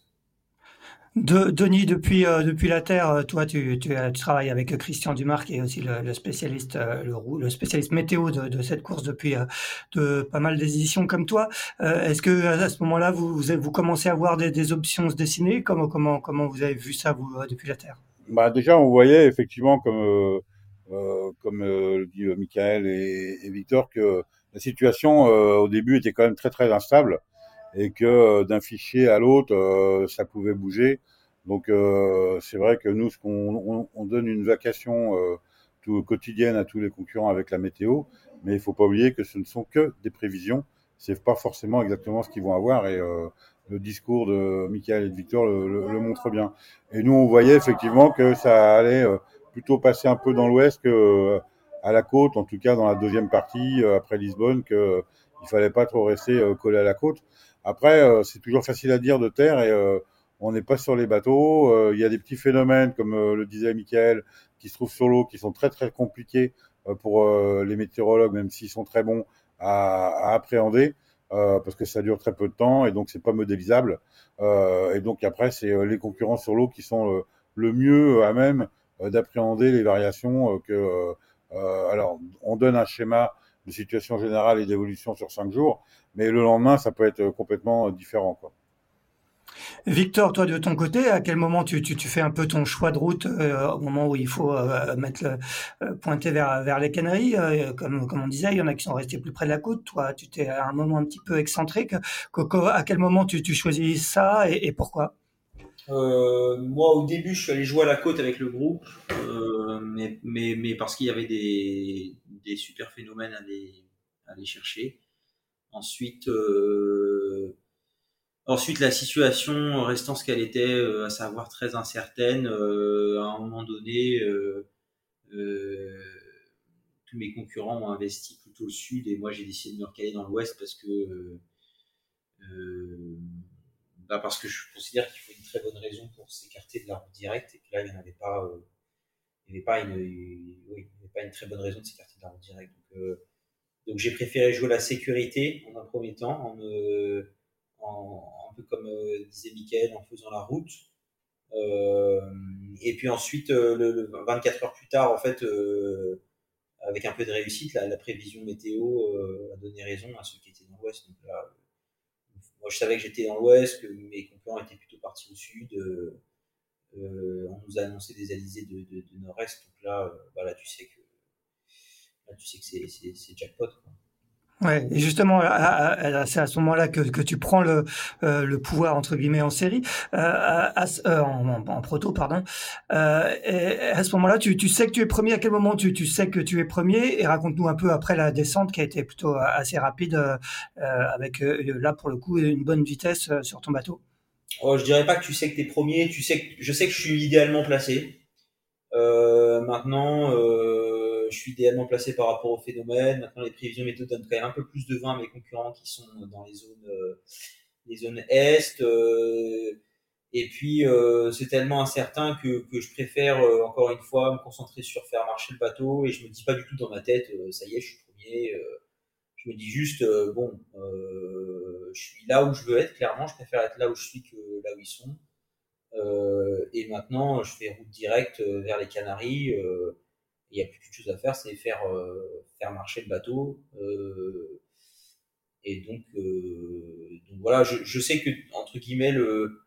De, Denis, depuis, euh, depuis la Terre, euh, toi, tu, tu, travailles avec Christian Dumarc, qui est aussi le, spécialiste, euh, le, le, spécialiste météo de, de, cette course depuis de pas mal d'éditions comme toi. Est-ce que à ce moment-là, vous, vous, commencez à avoir des, des, options se dessiner? Comment, comment, comment vous avez vu ça, vous, depuis la Terre? Bah, Déjà, on voyait effectivement, comme, comme le dit Michael et, et, Victor, que la situation au début était quand même très, très instable et que euh, d'un fichier à l'autre, euh, ça pouvait bouger. Donc euh, c'est vrai que nous, ce qu'on on, donne une vacation tout, quotidienne à tous les concurrents avec la météo, mais il faut pas oublier que ce ne sont que des prévisions. C'est pas forcément exactement ce qu'ils vont avoir et le discours de Michael et de Victor le, le, montre bien. Et nous, on voyait effectivement que ça allait plutôt passer un peu dans l'ouest que à la côte, en tout cas dans la deuxième partie après Lisbonne, que il fallait pas trop rester collé à la côte. Après, euh, c'est toujours facile à dire de terre et euh, on n'est pas sur les bateaux. Euh, il y a des petits phénomènes, comme le disait Michael, qui se trouvent sur l'eau, qui sont très très compliqués pour les météorologues, même s'ils sont très bons à, à appréhender. Euh, parce que ça dure très peu de temps et donc c'est pas modélisable. Euh, et donc après, c'est les concurrents sur l'eau qui sont le mieux à même d'appréhender les variations que. Alors, on donne un schéma de situation générale et d'évolution sur cinq jours, mais le lendemain, ça peut être complètement différent. Quoi. Victor, toi de ton côté, à quel moment tu, fais un peu ton choix de route euh, au moment où il faut euh, euh, pointer vers, les Canaries comme, on disait, il y en a qui sont restés plus près de la côte. Toi, tu t'es à un moment un petit peu excentrique. à quel moment tu, tu choisis ça et pourquoi? Moi, au début, je suis allé jouer à la côte avec le groupe, mais, mais, mais parce qu'il y avait des, des super phénomènes à aller, à aller chercher. Ensuite, euh, ensuite, la situation restant ce qu'elle était, euh, à savoir très incertaine, euh, à un moment donné, tous mes concurrents ont investi plutôt au sud et moi j'ai décidé de me recaler dans l'ouest parce que bah parce que je considère qu'il faut une très bonne raison pour s'écarter de la route directe et que là il n'y en avait pas il n'y avait pas une oui, il pas une très bonne raison de s'écarter de la route directe donc donc j'ai préféré jouer la sécurité en un premier temps, en, en un peu comme euh, disait Mickaël, en faisant la route. Euh, et puis ensuite, euh, le, 24 heures plus tard, en fait, avec un peu de réussite, la, la prévision météo a donné raison à ceux qui étaient dans l'ouest. Donc là, je savais que j'étais dans l'ouest, que mes concurrents étaient plutôt partis au sud. Euh, on nous a annoncé des alizés de, de, de nord-est. Donc là, bah là, tu sais que tu sais que c'est jackpot. Ouais, et justement, c'est à ce moment-là que, tu prends le, euh, le pouvoir entre guillemets en série, euh, euh, en, proto, pardon. À ce moment-là, tu, sais que tu es premier. À quel moment tu, sais que tu es premier? Et raconte-nous un peu après la descente qui a été plutôt assez rapide, avec là pour le coup une bonne vitesse sur ton bateau. Oh, je dirais pas que tu sais que tu es premier. Tu sais je sais que je suis idéalement placé. maintenant. Je suis idéalement placé par rapport au phénomène. Maintenant, les prévisions météo donnent quand même un peu plus de vin à mes concurrents qui sont dans les zones, euh, les zones est. Euh, et puis, euh, c'est tellement incertain que, je préfère, encore une fois, me concentrer sur faire marcher le bateau. Et je me dis pas du tout dans ma tête, ça y est, je suis premier. je me dis juste, bon, je suis là où je veux être, clairement. Je préfère être là où je suis que là où ils sont. et maintenant, je fais route directe vers les Canaries il n'y a plus qu'une chose à faire, c'est faire, euh, faire marcher le bateau. Euh, et donc, euh, donc voilà, je, je, sais que, entre guillemets, le,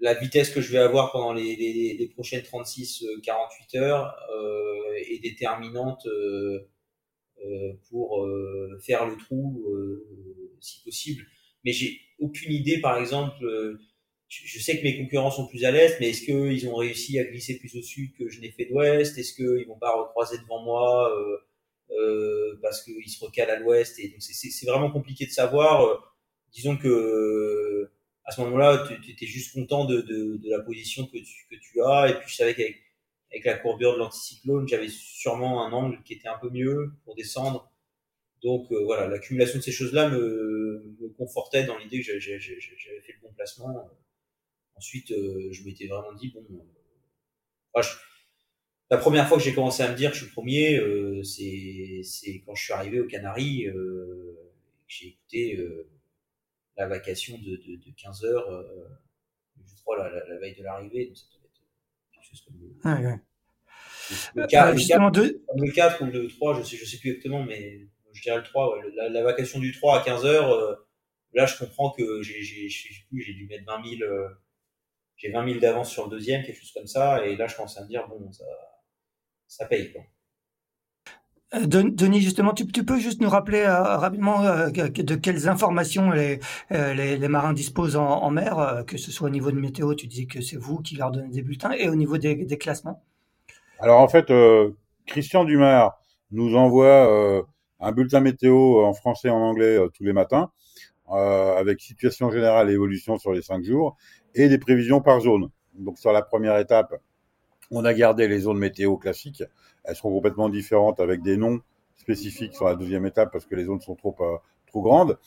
la vitesse que je vais avoir pendant les, les, les prochaines 36-48 heures est déterminante pour faire le trou si possible. Mais j'ai aucune idée, par exemple, je sais que mes concurrents sont plus à l'est, mais est-ce qu'ils ont réussi à glisser plus au sud que je n'ai fait d'ouest? Est-ce qu'ils vont pas recroiser devant moi euh, euh, parce qu'ils se recalent à l'ouest? Et donc c'est vraiment compliqué de savoir. Euh, disons que à ce moment-là, tu étais juste content de, de, de, la position que tu, que tu as, et puis je savais qu'avec avec la courbure de l'anticyclone, j'avais sûrement un angle qui était un peu mieux pour descendre. Donc euh, voilà, l'accumulation de ces choses-là me, me, confortait dans l'idée que j'avais fait le bon placement. Ensuite, euh, je m'étais vraiment dit, bon, euh, la première fois que j'ai commencé à me dire que je suis premier, euh, c'est quand je suis arrivé aux Canaries, j'ai écouté la vacation de, de, de 15 heures, je crois, la, la, la veille de l'arrivée, donc ça devait être quelque chose comme le, ah, ouais. le, 4, le, 4, ou le 3, je sais, je sais plus exactement, mais je dirais le 3, ouais, la, la, vacation du 3 à 15 heures, là je comprends que j'ai dû mettre 20 000 j'ai 20 000 d'avance sur le deuxième, quelque chose comme ça. Et là, je commence à me dire, bon, ça, ça paye. Quoi. Euh, Denis, justement, tu, tu, peux juste nous rappeler euh, rapidement euh, de quelles informations les, les, les marins disposent en, en mer, que ce soit au niveau de météo, tu disais que c'est vous qui leur donnez des bulletins, et au niveau des, des classements? Alors en fait, Christian Dumas nous envoie un bulletin météo en français et en anglais tous les matins, avec situation générale et évolution sur les cinq jours et des prévisions par zone. Donc sur la première étape, on a gardé les zones météo classiques. Elles seront complètement différentes avec des noms spécifiques sur la deuxième étape parce que les zones sont trop euh, trop grandes.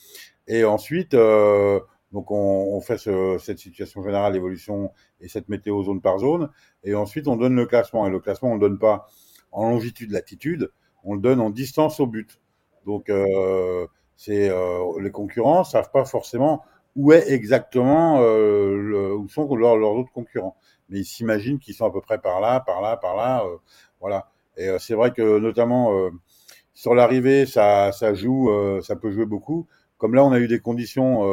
Et ensuite, euh, donc on, on fait ce, cette situation générale, évolution et cette météo zone par zone. Et ensuite, on donne le classement. Et le classement, on le donne pas en longitude, latitude, on le donne en distance au but. Donc euh, c'est euh, les concurrents savent pas forcément où est exactement euh, le, où sont leurs, leurs, autres concurrents. Mais ils s'imaginent qu'ils sont à peu près par là, par là, par là, euh, voilà. Et euh, c'est vrai que notamment euh, sur l'arrivée, ça, ça joue, euh, ça peut jouer beaucoup. Comme là, on a eu des conditions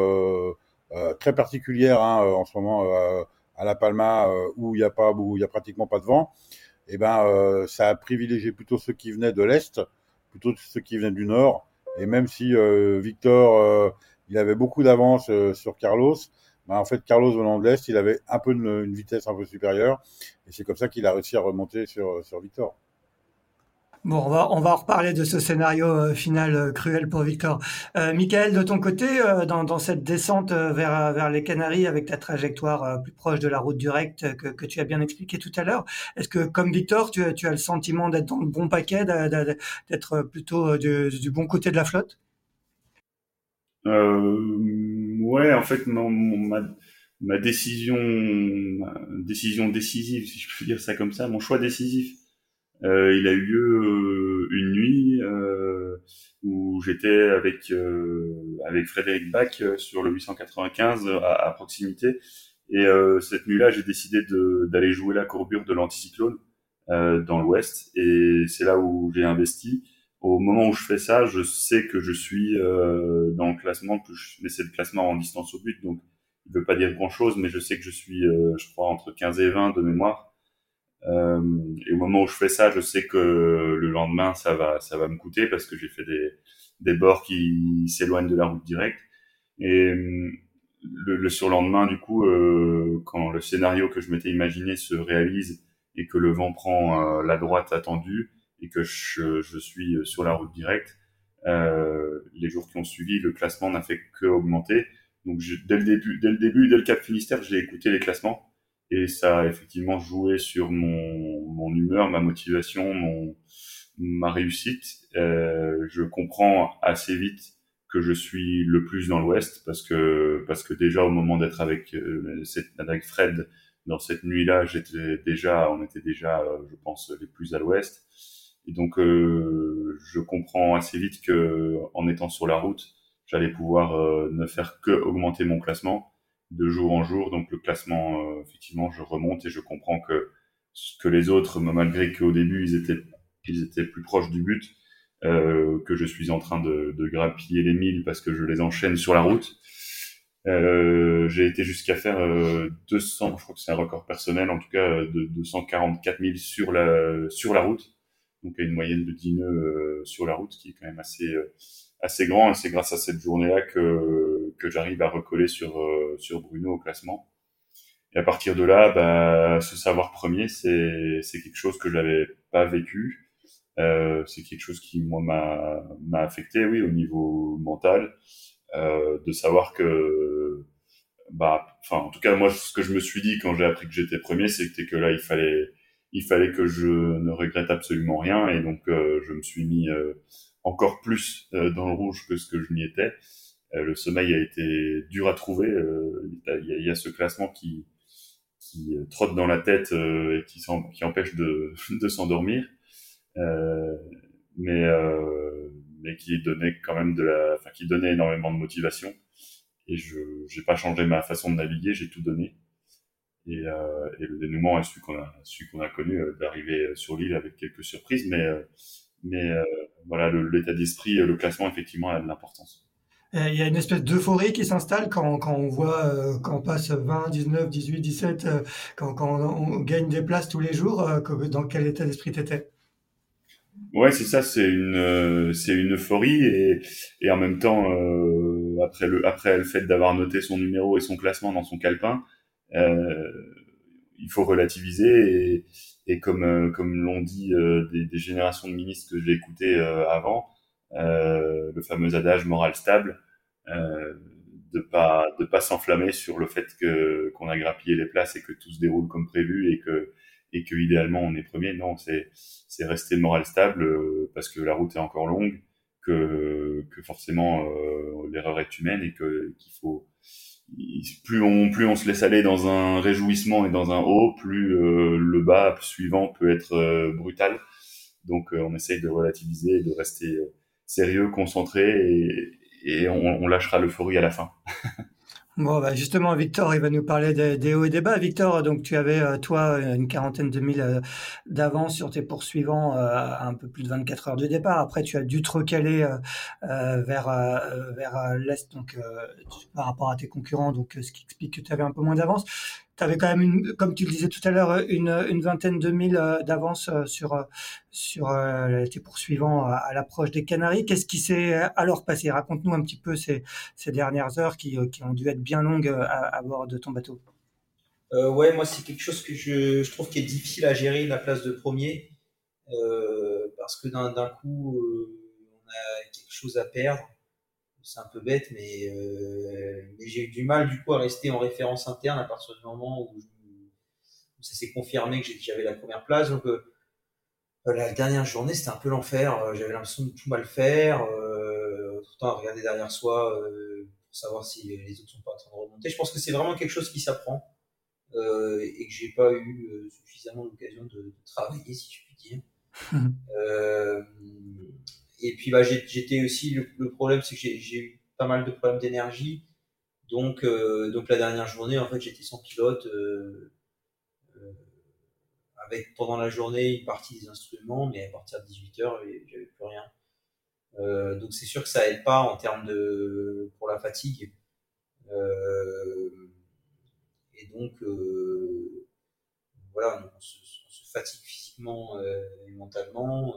très particulières hein, en ce moment à La Palma où il n'y a pas, où il y a pratiquement pas de vent. Et eh ben, ça a privilégié plutôt ceux qui venaient de l'est, plutôt ceux qui venaient du nord. Et même si Victor il avait beaucoup d'avance euh, sur Carlos. Ben, en fait, Carlos venant de l'Est, il avait un peu une, vitesse un peu supérieure. Et c'est comme ça qu'il a réussi à remonter sur, sur Victor. Bon, on va, on va reparler de ce scénario euh, final euh, cruel pour Victor. Euh, Michael, de ton côté, euh, dans, cette descente euh, vers, les Canaries, avec ta trajectoire plus proche de la route directe que, tu as bien expliqué tout à l'heure, est-ce que, comme Victor, tu, as le sentiment d'être dans le bon paquet, d'être plutôt du bon côté de la flotte? Euh, ouais, en fait, ma, ma, décision, décision décisive, si je peux dire ça comme ça, mon choix décisif, euh, il a eu lieu euh, une nuit euh, où j'étais avec avec Frédéric Bach sur le 895 à, à proximité. Et cette nuit-là, j'ai décidé d'aller jouer la courbure de l'anticyclone dans l'Ouest. Et c'est là où j'ai investi au moment où je fais ça, je sais que je suis euh, dans le classement, que je, mais c'est le classement en distance au but, donc il veut pas dire grand chose, mais je sais que je suis, euh, je crois, entre 15 et 20 de mémoire. et au moment où je fais ça, je sais que le lendemain, ça va, ça va me coûter parce que j'ai fait des, des bords qui s'éloignent de la route directe. Et le, le surlendemain, du coup, euh, quand le scénario que je m'étais imaginé se réalise et que le vent prend euh, la droite attendue et que je, je, suis sur la route directe, euh, les jours qui ont suivi, le classement n'a fait que augmenter. Donc dès le début, dès le début, dès le Cap Finistère, j'ai écouté les classements et ça a effectivement joué sur mon, mon humeur, ma motivation, mon, ma réussite. Euh, je comprends assez vite que je suis le plus dans l'Ouest parce que parce que déjà au moment d'être avec euh, avec Fred dans cette nuit-là, j'étais déjà, on était déjà, euh, je pense, les plus à l'Ouest. Et donc, euh, je comprends assez vite que en étant sur la route, j'allais pouvoir euh, ne faire que augmenter mon classement de jour en jour. Donc, le classement, effectivement, je remonte et je comprends que que les autres, malgré qu'au début ils étaient ils étaient plus proches du but, euh, que je suis en train de, de grappiller les milles parce que je les enchaîne sur la route. Euh, j'ai été jusqu'à faire 200, euh, je crois que c'est un record personnel, en tout cas de 244 000 sur la sur la route, donc à une moyenne de 10 nœuds sur la route, qui est quand même assez assez grand. Et c'est grâce à cette journée-là que que j'arrive à recoller sur sur Bruno au classement. Et à partir de là, bah, ce savoir premier, c'est c'est quelque chose que je n'avais pas vécu. Euh, c'est quelque chose qui moi m'a m'a affecté, oui, au niveau mental, euh, de savoir que bah, enfin, en tout cas moi, ce que je me suis dit quand j'ai appris que j'étais premier, c'était que là, il fallait il fallait que je ne regrette absolument rien, et donc euh, je me suis mis euh, encore plus euh, dans le rouge que ce que je n'y étais. le sommeil a été dur à trouver. il, y y a ce classement qui qui trotte dans la tête et qui, empêche de, de s'endormir. Euh, mais euh, mais qui donnait quand même de la, qui donnait énormément de motivation. Et je j'ai pas changé ma façon de naviguer, j'ai tout donné. Et, euh, et le dénouement est celui qu'on a, celui qu'on a connu euh, d'arriver sur l'île avec quelques surprises, mais mais voilà l'état d'esprit, le classement effectivement a de l'importance. Il y a une espèce d'euphorie qui s'installe quand, quand on voit, euh, quand on passe 20, 19, 18, 17, quand, quand on, gagne des places tous les jours, dans quel état d'esprit t'étais? Ouais, c'est ça, c'est une euh, c'est une euphorie et et en même temps euh, après le après le fait d'avoir noté son numéro et son classement dans son calepin, euh, il faut relativiser et et comme euh, comme l'ont dit euh, des, des, générations de ministres que j'ai écouté avant, le fameux adage moral stable, de pas de pas s'enflammer sur le fait que qu'on a grappillé les places et que tout se déroule comme prévu et que et que idéalement on est premier. Non, c'est c'est rester moral stable euh, parce que la route est encore longue, que que forcément euh, l'erreur est humaine et que qu'il faut plus on plus on se laisse aller dans un réjouissement et dans un haut, plus euh, le bas suivant peut être brutal. Donc on essaye de relativiser de rester sérieux, concentré et, et on, on lâchera l'euphorie à la fin. Bon, bah justement, Victor, il va nous parler des, hauts et des bas. Victor, donc tu avais, euh, toi, une quarantaine de milles euh, d'avance sur tes poursuivants euh, à un peu plus de 24 heures de départ. Après, tu as dû te recaler vers, vers l'Est, donc par rapport à tes concurrents, donc ce qui explique que tu avais un peu moins d'avance tu avais quand même, comme tu le disais tout à l'heure, une, vingtaine de milles euh, d'avance euh, sur, euh, sur tes poursuivants à, l'approche des Canaries. Qu'est-ce qui s'est alors passé? Raconte-nous un petit peu ces, ces dernières heures qui, ont dû être bien longues à, bord de ton bateau. Euh, ouais, moi, c'est quelque chose que je, trouve qui est difficile à gérer, la place de premier, parce que d'un coup, on a quelque chose à perdre c'est un peu bête, mais, euh, mais j'ai eu du mal du coup à rester en référence interne à partir du moment où, ça s'est confirmé que j'avais la première place. Donc euh, euh, la dernière journée, c'était un peu l'enfer. J'avais l'impression de tout mal faire, euh, tout le temps à regarder derrière soi pour savoir si les autres sont pas en train de remonter. Je pense que c'est vraiment quelque chose qui s'apprend et que j'ai pas eu suffisamment l'occasion de, de, travailler, si je puis dire. euh, et puis bah, j'étais aussi le, problème, c'est que j'ai eu pas mal de problèmes d'énergie. Donc, euh, donc la dernière journée, en fait, j'étais sans pilote. Euh, euh, avec pendant la journée une partie des instruments, mais à partir de 18 h j'avais plus rien. Euh, donc c'est sûr que ça aide pas en termes de pour la fatigue. Euh, et donc voilà, on se, on se fatigue physiquement et mentalement.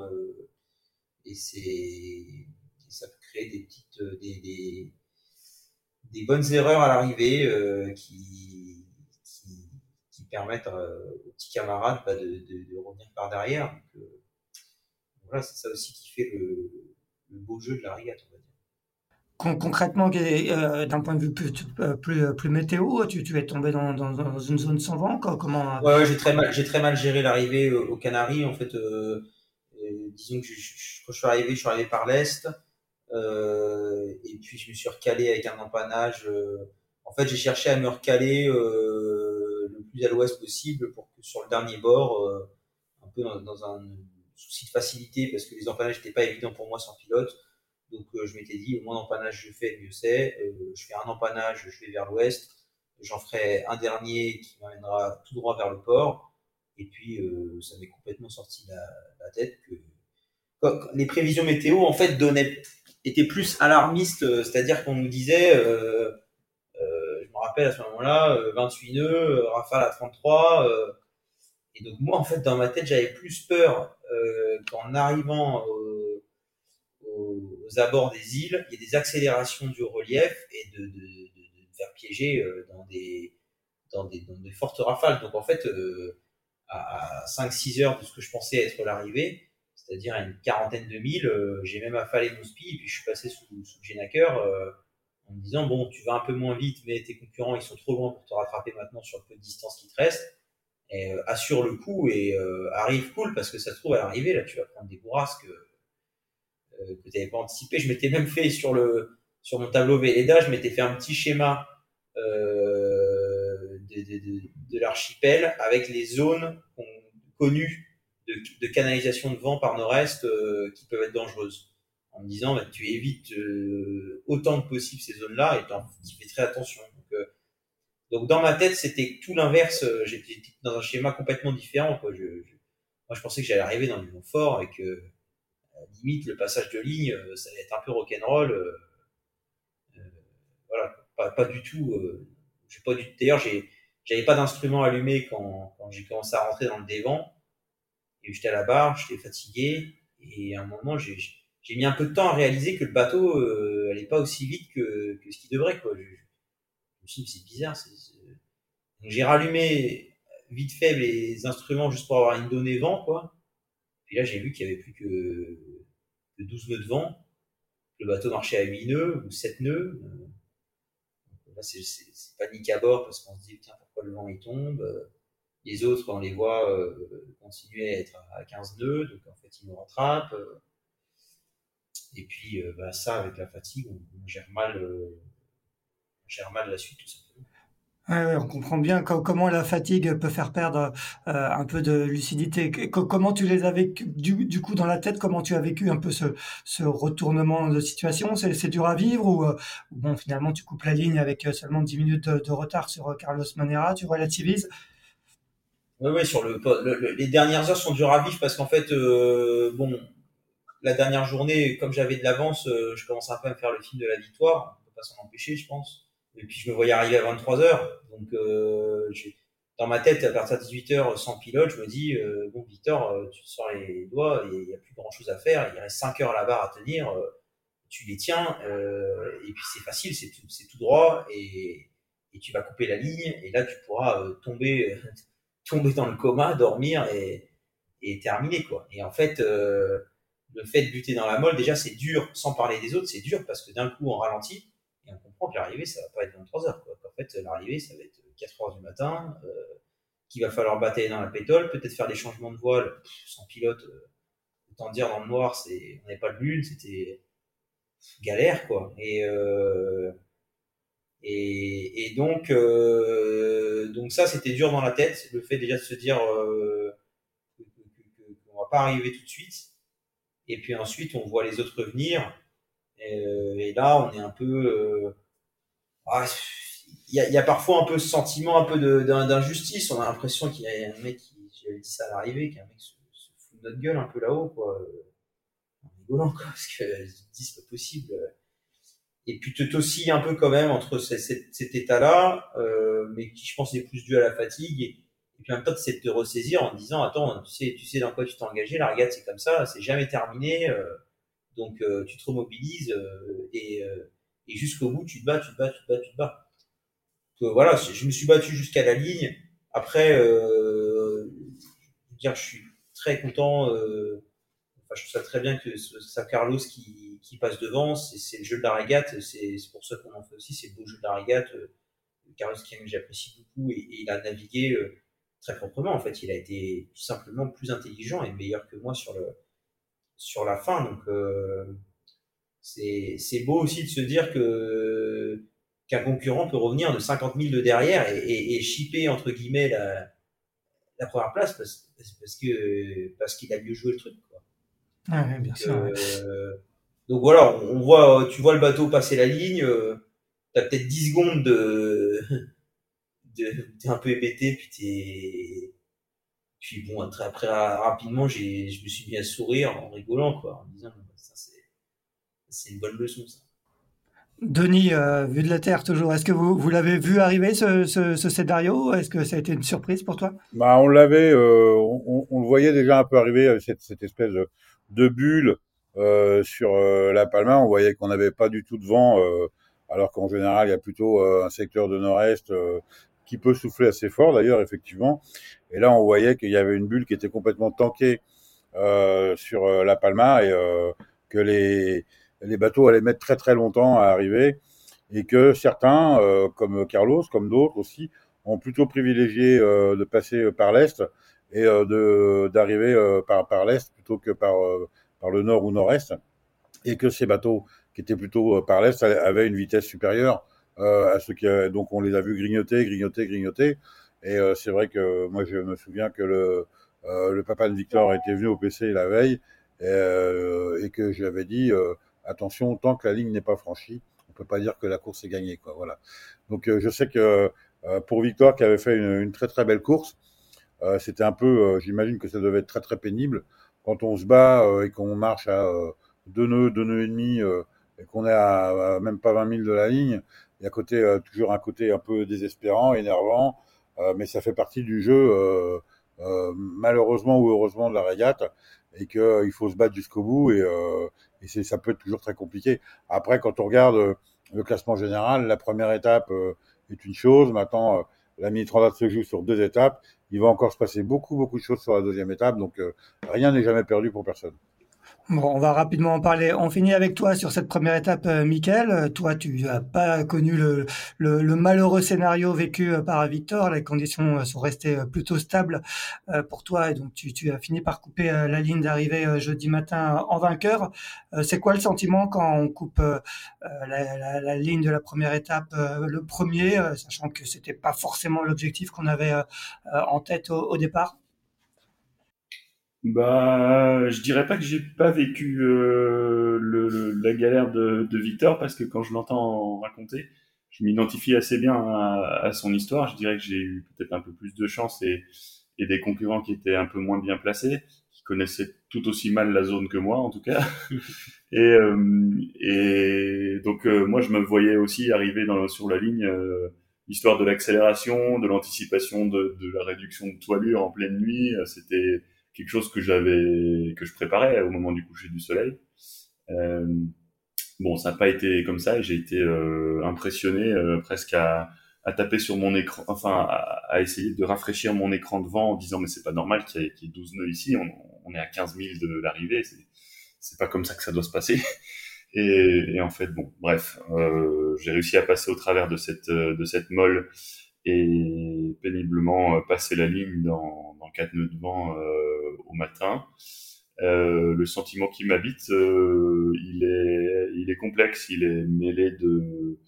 Et c'est ça peut créer des petites des, des, des bonnes erreurs à l'arrivée qui, qui, qui permettent aux petits camarades bah, de, de, de, revenir par derrière. Donc, voilà, c'est ça aussi qui fait le, le beau jeu de la régate, on va dire concrètement, euh, d'un point de vue plus, plus, plus météo, tu, tu es tombé dans, dans, dans, une zone sans vent comment Ouais, ouais j'ai très mal, j'ai très mal géré l'arrivée aux Canaries. En fait, euh, disons que je, quand je suis arrivé, je suis arrivé par l'est, euh, et puis je me suis recalé avec un empannage. en fait, j'ai cherché à me recaler le plus à l'ouest possible pour que sur le dernier bord, un peu dans, un souci de facilité, parce que les empannages n'étaient pas évidents pour moi sans pilote donc euh, je m'étais dit, au moins d'empannage je fais, mieux c'est. Euh, je fais un empannage, je vais vers l'ouest. J'en ferai un dernier qui m'amènera tout droit vers le port. Et puis euh, ça m'est complètement sorti la, la tête que les prévisions météo en fait donnaient étaient plus alarmistes, c'est-à-dire qu'on nous disait, euh, euh, je me rappelle à ce moment-là, 28 nœuds, rafale à 33. Euh, et donc moi en fait dans ma tête j'avais plus peur qu'en arrivant aux abords des îles, il y a des accélérations du relief et de, de, de, de faire piéger euh, dans des, dans des, dans des fortes rafales. Donc en fait, euh, à 5-6 heures de ce que je pensais être l'arrivée, c'est-à-dire à une quarantaine de milles, euh, j'ai même affalé mon spi et puis je suis passé sous, sous le en me disant bon, tu vas un peu moins vite, mais tes concurrents ils sont trop loin pour te rattraper maintenant sur le peu de distance qui te reste. Et assure le coup et arrive cool parce que ça se trouve à l'arrivée là, tu vas prendre des bourrasques euh, que tu n'avais pas anticipé. Je m'étais même fait sur le sur mon tableau Véleda, je m'étais fait un petit schéma euh, de, l'archipel avec les zones connues de, canalisation de vent par nord-est euh, qui peuvent être dangereuses. En me disant, bah, tu évites euh, autant que possible ces zones-là et tu fais très attention. Donc, euh, donc dans ma tête, c'était tout l'inverse. J'étais dans un schéma complètement différent. Moi, je pensais que j'allais arriver dans du confort et que limite le passage de ligne, ça va être un peu rock'n'roll. Voilà, pas, pas, du tout. j'ai pas du. D'ailleurs, j'ai j'avais pas d'instrument allumé quand, quand j'ai commencé à rentrer dans le dévent. Et j'étais à la barre, j'étais fatigué. Et à un moment, j'ai j'ai mis un peu de temps à réaliser que le bateau euh, allait pas aussi vite que, que ce qu'il devrait. Quoi. Je, je, me suis dit, c'est bizarre. Donc j'ai rallumé vite fait les instruments juste pour avoir une donnée vent. Quoi. Puis là, j'ai vu qu'il y avait plus que, que 12 nœuds de vent. Le bateau marchait à 8 nœuds ou 7 nœuds. Là, c'est panique à bord parce qu'on se dit, le vent il tombe Les autres, on les voit euh, continuer à être à 15 nœuds, donc en fait, ils nous rattrapent. Et puis, euh, bah, ça, avec la fatigue, on, on gère mal, euh, on gère mal la suite, tout simplement. On comprend bien comment la fatigue peut faire perdre euh, un peu de lucidité. comment tu les as vécu du, coup dans la tête Comment tu as vécu un peu ce, retournement de situation? C'est dur à vivre ou euh, bon finalement tu coupes la ligne avec euh, seulement 10 minutes de, retard sur Carlos Manera, tu relativises? Oui, oui, sur le, le, les dernières heures sont dures à vivre parce qu'en fait, bon, la dernière journée, comme j'avais de l'avance, je commence un peu à me faire le film de la victoire. On peut pas s'en empêcher, je pense. Et puis je me voyais arriver à 23 heures. Donc euh, dans ma tête, à partir de 18 heures sans pilote, je me dis euh, bon Victor, euh, tu sors les doigts, il n'y a plus grand chose à faire. Il reste 5 heures à la barre à tenir. Euh, tu les tiens euh, et puis c'est facile, c'est tout, droit et, tu vas couper la ligne et là tu pourras tomber tomber dans le coma, dormir et, et terminer quoi. Et en fait le fait de buter dans la molle, déjà c'est dur, sans parler des autres, c'est dur parce que d'un coup on ralentit que l'arrivée, ça va pas être 23 heures. Quoi. En fait, l'arrivée, ça va être 4 heures du matin, euh, qu'il va falloir batailler dans la pétole, peut-être faire des changements de voile sans pilote. Euh, autant dire dans le noir, c'est, on n'est pas de lune, c'était galère, quoi. Et, euh, et, donc, donc ça, c'était dur dans la tête, le fait déjà de se dire qu'on va pas arriver tout de suite. Et puis ensuite, on voit les autres venir et là, on est un peu. Il y, a, y, a, parfois un peu ce sentiment un peu d'injustice. On a l'impression qu'il y a un mec qui, j'avais dit ça à l'arrivée, qu'un mec se, se, fout de notre gueule un peu là-haut, quoi. En rigolant, quoi, parce que je dis c'est pas possible. Et puis tu aussi un peu quand même entre cet, état-là, euh, mais qui je pense est plus dû à la fatigue et, puis en même temps, c'est de te ressaisir en disant, attends, tu sais, tu sais dans quoi tu t'es engagé, la régate, c'est comme ça, c'est jamais terminé. donc, tu te remobilises et, et jusqu'au bout, tu te bats, tu te bats, tu te bats, tu te bats. Donc, voilà, je me suis battu jusqu'à la ligne. Après, euh, dire, je suis très content. Euh, enfin, je trouve ça très bien que ça Carlos qui, qui passe devant. C'est le jeu de la régate. C'est pour ça qu'on en fait aussi. C'est le beau jeu de la régate. Euh, Carlos qui j'apprécie beaucoup et, il a navigué euh, très proprement. En fait, il a été tout simplement plus intelligent et meilleur que moi sur le sur la fin. Donc euh, c'est beau aussi de se dire que qu'un concurrent peut revenir de 50 000 de derrière et, et, entre guillemets la, la première place parce, parce que parce qu'il a mieux joué le truc. Quoi. Ah bien sûr. Euh, donc voilà, on, voit, tu vois le bateau passer la ligne, euh, t'as peut-être 10 secondes de, de t'es un peu hébété, puis t'es, puis bon après, après rapidement j'ai, je me suis mis à sourire en rigolant quoi, en disant c'est, une bonne leçon ça. Denis, euh, vu de la Terre toujours, est-ce que vous, vous l'avez vu arriver ce, ce, ce scénario? Est-ce que ça a été une surprise pour toi? Bah, On l'avait, euh, on, on, le voyait déjà un peu arriver, euh, cette, cette espèce de, bulle euh, sur euh, la Palma. On voyait qu'on n'avait pas du tout de vent, alors qu'en général, il y a plutôt un secteur de nord-est qui peut souffler assez fort d'ailleurs, effectivement. Et là, on voyait qu'il y avait une bulle qui était complètement tankée sur la Palma et que les les bateaux allaient mettre très très longtemps à arriver et que certains, euh, comme Carlos, comme d'autres aussi, ont plutôt privilégié euh, de passer par l'est et euh, d'arriver par l'est plutôt que par le nord ou nord-est et que ces bateaux qui étaient plutôt par l'est avaient une vitesse supérieure à ceux qui donc on les a vus grignoter, grignoter, grignoter et c'est vrai que moi je me souviens que le papa de Victor était venu au PC la veille et que j'avais dit attention, tant que la ligne n'est pas franchie, on peut pas dire que la course est gagnée, quoi. Voilà. Donc, euh, je sais que euh, pour Victoire, qui avait fait une, une, très très belle course, euh, c'était un peu, j'imagine que ça devait être très très pénible quand on se bat et qu'on marche à deux nœuds, deux nœuds et demi, et qu'on est à, même pas 20 000 de la ligne. Il y a côté, toujours un côté un peu désespérant, énervant, mais ça fait partie du jeu, malheureusement ou heureusement de la régate, et qu'il faut se battre jusqu'au bout et, et ça peut être toujours très compliqué. Après, quand on regarde euh, le classement général, la première étape euh, est une chose. Maintenant, euh, la mini transat se joue sur deux étapes. Il va encore se passer beaucoup, beaucoup de choses sur la deuxième étape. Donc, rien n'est jamais perdu pour personne. Bon, on va rapidement en parler. On finit avec toi sur cette première étape, euh, Mickaël. Euh, toi, tu n'as pas connu le, le, le, malheureux scénario vécu euh, par Victor. Les conditions sont restées plutôt stables pour toi et donc tu, tu as fini par couper la ligne d'arrivée jeudi matin en vainqueur. C'est quoi le sentiment quand on coupe la, la, la ligne de la première étape le premier, sachant que c'était pas forcément l'objectif qu'on avait en tête au, au départ? Bah, je dirais pas que j'ai pas vécu euh, le, la galère de, de, Victor parce que quand je l'entends raconter, je m'identifie assez bien à, à, son histoire. Je dirais que j'ai eu peut-être un peu plus de chance et, et, des concurrents qui étaient un peu moins bien placés, qui connaissaient tout aussi mal la zone que moi en tout cas. et, euh, et donc euh, moi je me voyais aussi arriver dans, sur la ligne. Euh, l'histoire de l'accélération, de l'anticipation de, de, la réduction de toilure en pleine nuit, c'était quelque chose que j'avais que je préparais au moment du coucher du soleil. Euh, bon, ça n'a pas été comme ça j'ai été euh, impressionné euh, presque à, à, taper sur mon écran, enfin à, essayer de rafraîchir mon écran devant en disant mais c'est pas normal qu'il y, ait 12 nœuds ici, on, est à 15 000 de l'arrivée, c'est pas comme ça que ça doit se passer. Et, et en fait, bon, bref, euh, j'ai réussi à passer au travers de cette de cette molle et péniblement passer la ligne dans, dans quatre nœuds de vent au matin. Euh, le sentiment qui m'habite, euh, il est, il est complexe, il est mêlé de,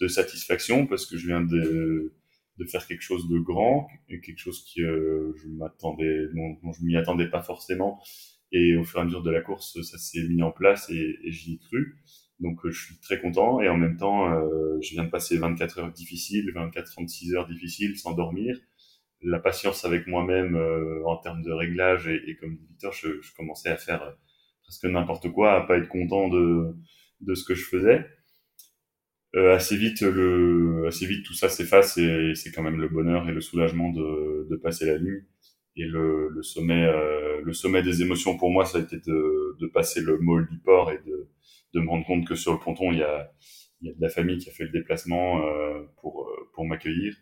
de satisfaction parce que je viens de, de faire quelque chose de grand quelque chose qui euh, je m'attendais, dont, je m'y attendais pas forcément. Et au fur et à mesure de la course, ça s'est mis en place et, et j'y ai cru. Donc je suis très content et en même temps, je viens de passer 24 heures difficiles, 24-36 heures difficiles sans dormir la patience avec moi-même euh, en termes de réglage et, et comme dit Victor, je, je, commençais à faire euh, presque n'importe quoi, à pas être content de, de ce que je faisais. assez vite, le, assez vite tout ça s'efface et c'est quand même le bonheur et le soulagement de, de passer la ligne. Et le, le sommet, le sommet des émotions pour moi, ça a été de, de passer le mall du port et de, de me rendre compte que sur le ponton, il y a, il y a de la famille qui a fait le déplacement pour pour m'accueillir,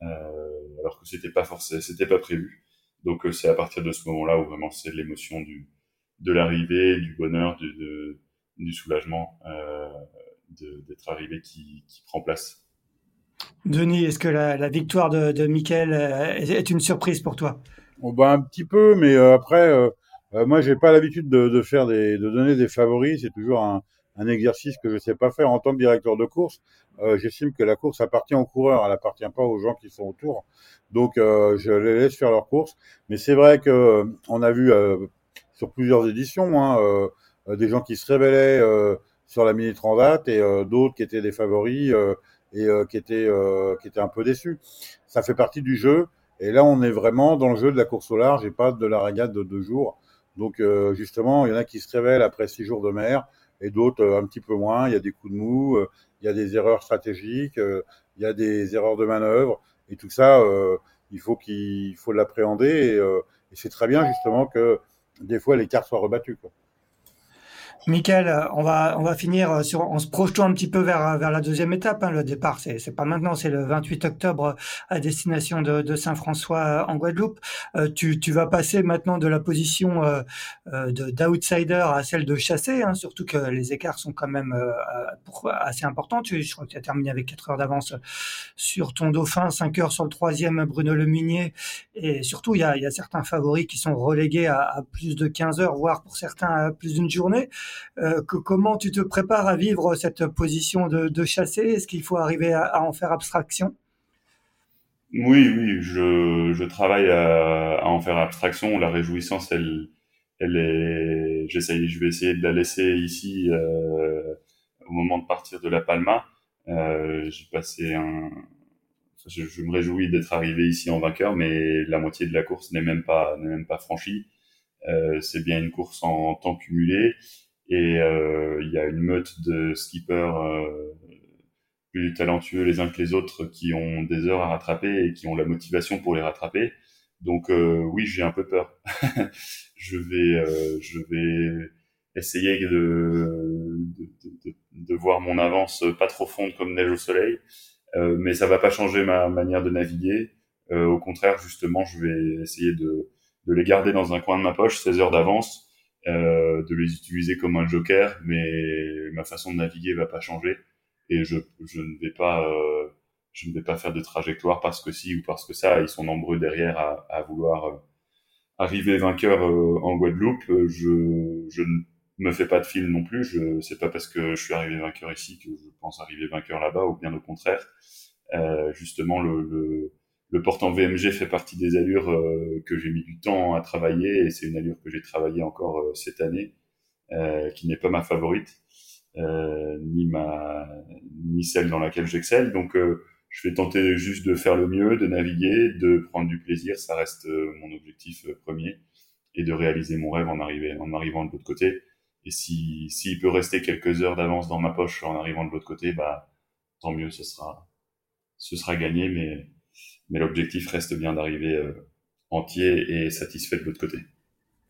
alors que c'était pas forcément, c'était pas prévu. Donc euh, c'est à partir de ce moment-là où vraiment c'est l'émotion du de l'arrivée, du bonheur, du, du soulagement euh, d'être arrivé qui, qui, prend place. Denis, est-ce que la, la, victoire de, de euh, est une surprise pour toi? Oh ben, Un petit peu, mais euh, après, euh, moi, j'ai pas l'habitude de, de, faire des, de donner des favoris. C'est toujours un, un exercice que je sais pas faire en tant que directeur de course. Euh, J'estime que la course appartient aux coureurs, elle appartient pas aux gens qui sont autour. Donc euh, je les laisse faire leur course. Mais c'est vrai que euh, on a vu euh, sur plusieurs éditions hein, euh, des gens qui se révélaient sur la mini transat et d'autres qui étaient des favoris et qui étaient qui étaient un peu déçus. Ça fait partie du jeu. Et là, on est vraiment dans le jeu de la course au large et pas de la régate de deux jours. Donc justement, il y en a qui se révèlent après six jours de mer et d'autres euh, un petit peu moins. Il y a des coups de mou, euh, il y a des erreurs stratégiques, euh, il y a des erreurs de manœuvre, et tout ça, il faut qu'il faut l'appréhender. Et, et c'est très bien justement que des fois les cartes soient rebattues. Quoi. Michael, on va on va finir sur en se projetant un petit peu vers vers la deuxième étape. Hein. Le départ, c'est c'est pas maintenant, c'est le 28 octobre à destination de, de Saint-François en Guadeloupe. Euh, tu tu vas passer maintenant de la position euh, euh d'outsider à celle de chassé, hein, surtout que les écarts sont quand même euh, assez importants. Tu, je crois que tu as terminé avec 4 heures d'avance sur ton dauphin, 5 heures sur le troisième Bruno Leminier, et surtout il y a y a certains favoris qui sont relégués à, à plus de 15 heures, voire pour certains à plus d'une journée. Euh, que, comment tu te prépares à vivre cette position de, de Est-ce qu'il faut arriver à, en faire abstraction? Oui, oui, je, travaille à, en faire abstraction. La réjouissance, elle, elle je vais essayer de la laisser ici euh, au moment de partir de la Palma. Euh, J'ai passé. Je, me réjouis d'être arrivé ici en vainqueur, mais la moitié de la course n'est même pas n'est même pas franchie. C'est bien une course en temps cumulé et euh, il y a une meute de skippers euh, plus talentueux les uns que les autres qui ont des heures à rattraper et qui ont la motivation pour les rattraper. Donc euh, oui, j'ai un peu peur. je vais, je vais essayer de, de, de, de, voir mon avance pas trop fondre comme neige au soleil, euh, mais ça va pas changer ma manière de naviguer. Euh, au contraire, justement, je vais essayer de, de les garder dans un coin de ma poche, 16 heures d'avance, euh, de les utiliser comme un joker, mais ma façon de naviguer va pas changer et je, je ne vais pas euh, je ne vais pas faire de trajectoire parce que si ou parce que ça, ils sont nombreux derrière à, à vouloir euh, arriver vainqueur euh, en Guadeloupe. Je, je ne me fais pas de film non plus. Je c'est pas parce que je suis arrivé vainqueur ici que je pense arriver vainqueur là-bas, ou bien au contraire. Euh, justement, le, le, le portant VMG fait partie des allures euh, que j'ai mis du temps à travailler et c'est une allure que j'ai travaillé encore euh, cette année, euh, qui n'est pas ma favorite, ni ma ni celle dans laquelle j'excelle. Donc je vais tenter juste de faire le mieux, de naviguer, de prendre du plaisir, ça reste mon objectif premier, et de réaliser mon rêve en, arrivant, en arrivant de l'autre côté. Et si s'il peut rester quelques heures d'avance dans ma poche en arrivant de l'autre côté, bah tant mieux, ce sera ce sera gagné, mais mais l'objectif reste bien d'arriver euh, entier et satisfait de l'autre côté.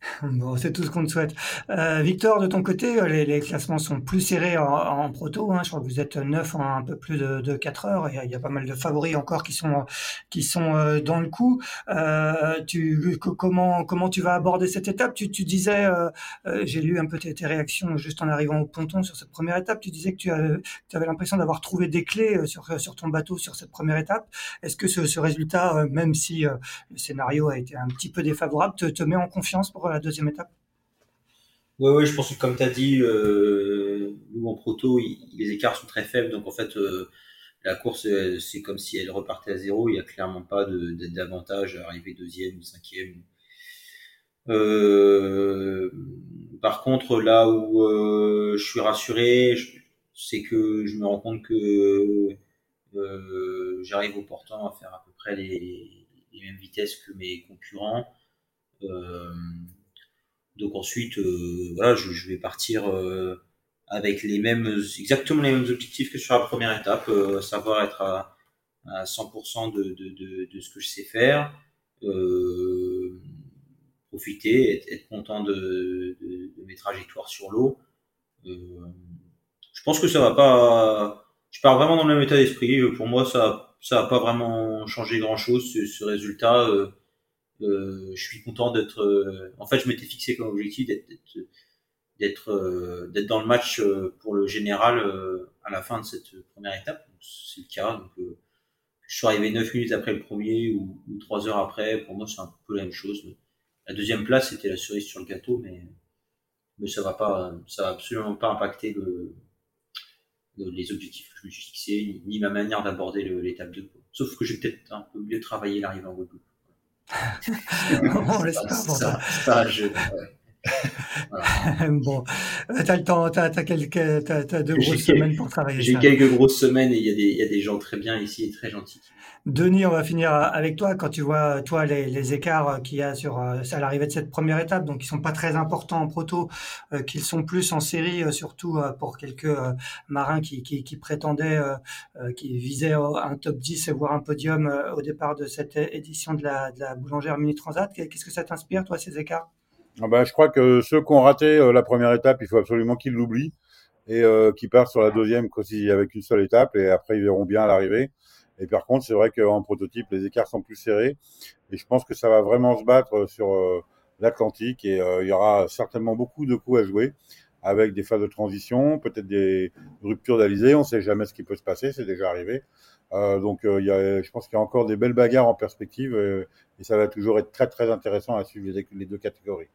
Bon, c'est tout ce qu'on te souhaite. Euh, Victor, de ton côté, euh, les, les, classements sont plus serrés en, en proto. Hein. Je crois que vous êtes neuf en un peu plus de, de 4 heures. Et il y a pas mal de favoris encore qui sont qui sont euh, dans le coup. Euh, tu comment comment tu vas aborder cette étape? Tu, tu disais, euh, euh, j'ai lu un peu tes, tes, réactions juste en arrivant au ponton sur cette première étape. Tu disais que tu avais, avais l'impression d'avoir trouvé des clés sur sur ton bateau sur cette première étape. Est-ce que ce, ce résultat, même si le scénario a été un petit peu défavorable, te, te met en confiance pour la deuxième étape? Oui, ouais, je pense que comme tu as dit, euh, nous en proto, il, les écarts sont très faibles, donc en fait, euh, la course, euh, c'est comme si elle repartait à zéro, il n'y a clairement pas d'avantage à arriver deuxième ou cinquième. Par contre, là où je suis rassuré, c'est que je me rends compte que j'arrive au portant à faire à peu près les, mêmes vitesses que mes concurrents. Donc ensuite, euh, voilà, je, je, vais partir euh, avec les mêmes, exactement les mêmes objectifs que sur la première étape, savoir être à, à 100% de, de, de, de, ce que je sais faire, profiter, être, être content de, mes trajectoires sur l'eau. je pense que ça va pas. Je pars vraiment dans le même état d'esprit. Pour moi, ça, ça va pas vraiment changé grand chose. Ce, ce résultat. Euh, je suis content d'être. Euh, en fait, je m'étais fixé comme objectif d'être d'être euh, d'être dans le match pour le général à la fin de cette première étape. C'est le cas. Donc, je suis arrivé 9 minutes après le premier ou, ou 3 heures après. Pour moi, c'est un peu la même chose. La deuxième place, c'était la cerise sur le gâteau, mais mais ça va pas, ça va absolument pas impacter le, les objectifs que je me suis fixés, ni, ma manière d'aborder l'étape 2. Sauf que j'ai peut-être un peu mieux travaillé l'arrivée en groupe. On l'espère bon, t'as le temps, t'as, as quelques, deux grosses semaines pour travailler. J'ai quelques grosses semaines et il y a des, il y a des gens très bien ici et très gentils. Denis, on va finir avec toi. Quand tu vois, toi, les, les écarts qu'il y a sur, euh, à l'arrivée de cette première étape, donc ils sont pas très importants en proto, euh, qu'ils sont plus en série, euh, surtout pour quelques marins qui, qui, qui prétendaient, qui visaient un top 10 et voire un podium au départ de cette édition de la, de la boulangère Mini Transat. Qu'est-ce que ça t'inspire, toi, ces écarts? Ben, je crois que ceux qui ont raté la première étape, il faut absolument qu'ils l'oublient et euh, qui partent sur la deuxième avec une seule étape et après ils verront bien à l'arrivée. Et par contre, c'est vrai qu'en prototype, les écarts sont plus serrés. Et je pense que ça va vraiment se battre sur euh, l'Atlantique. Et euh, il y aura certainement beaucoup de coups à jouer avec des phases de transition, peut-être des ruptures d'alizé. On ne sait jamais ce qui peut se passer, c'est déjà arrivé. Euh, donc, je pense qu'il y a encore des belles bagarres en perspective. et ça va toujours être très, très intéressant à suivre les deux catégories.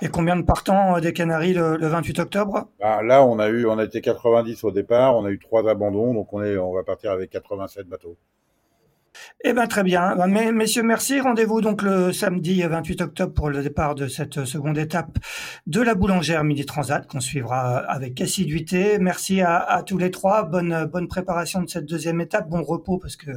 Et combien de partants des Canaries le, 28 octobre? Bah, Là, on a eu, on a été 90 au départ, on a eu trois abandons, donc on est, on va partir avec 87 bateaux. Eh ben très bien. Messieurs, merci. Rendez-vous donc le samedi 28 octobre pour le départ de cette seconde étape de la boulangère Midi Transat qu'on suivra avec assiduité. Merci à, tous les trois. Bonne bonne préparation de cette deuxième étape. Bon repos parce que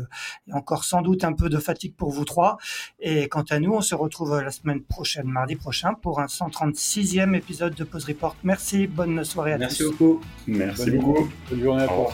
il y a encore sans doute un peu de fatigue pour vous trois. Et quant à nous, on se retrouve la semaine prochaine, mardi prochain, pour un 136e épisode de Pause Report. Merci. Bonne soirée à tous. Merci beaucoup. Merci beaucoup. Bonne journée à toi.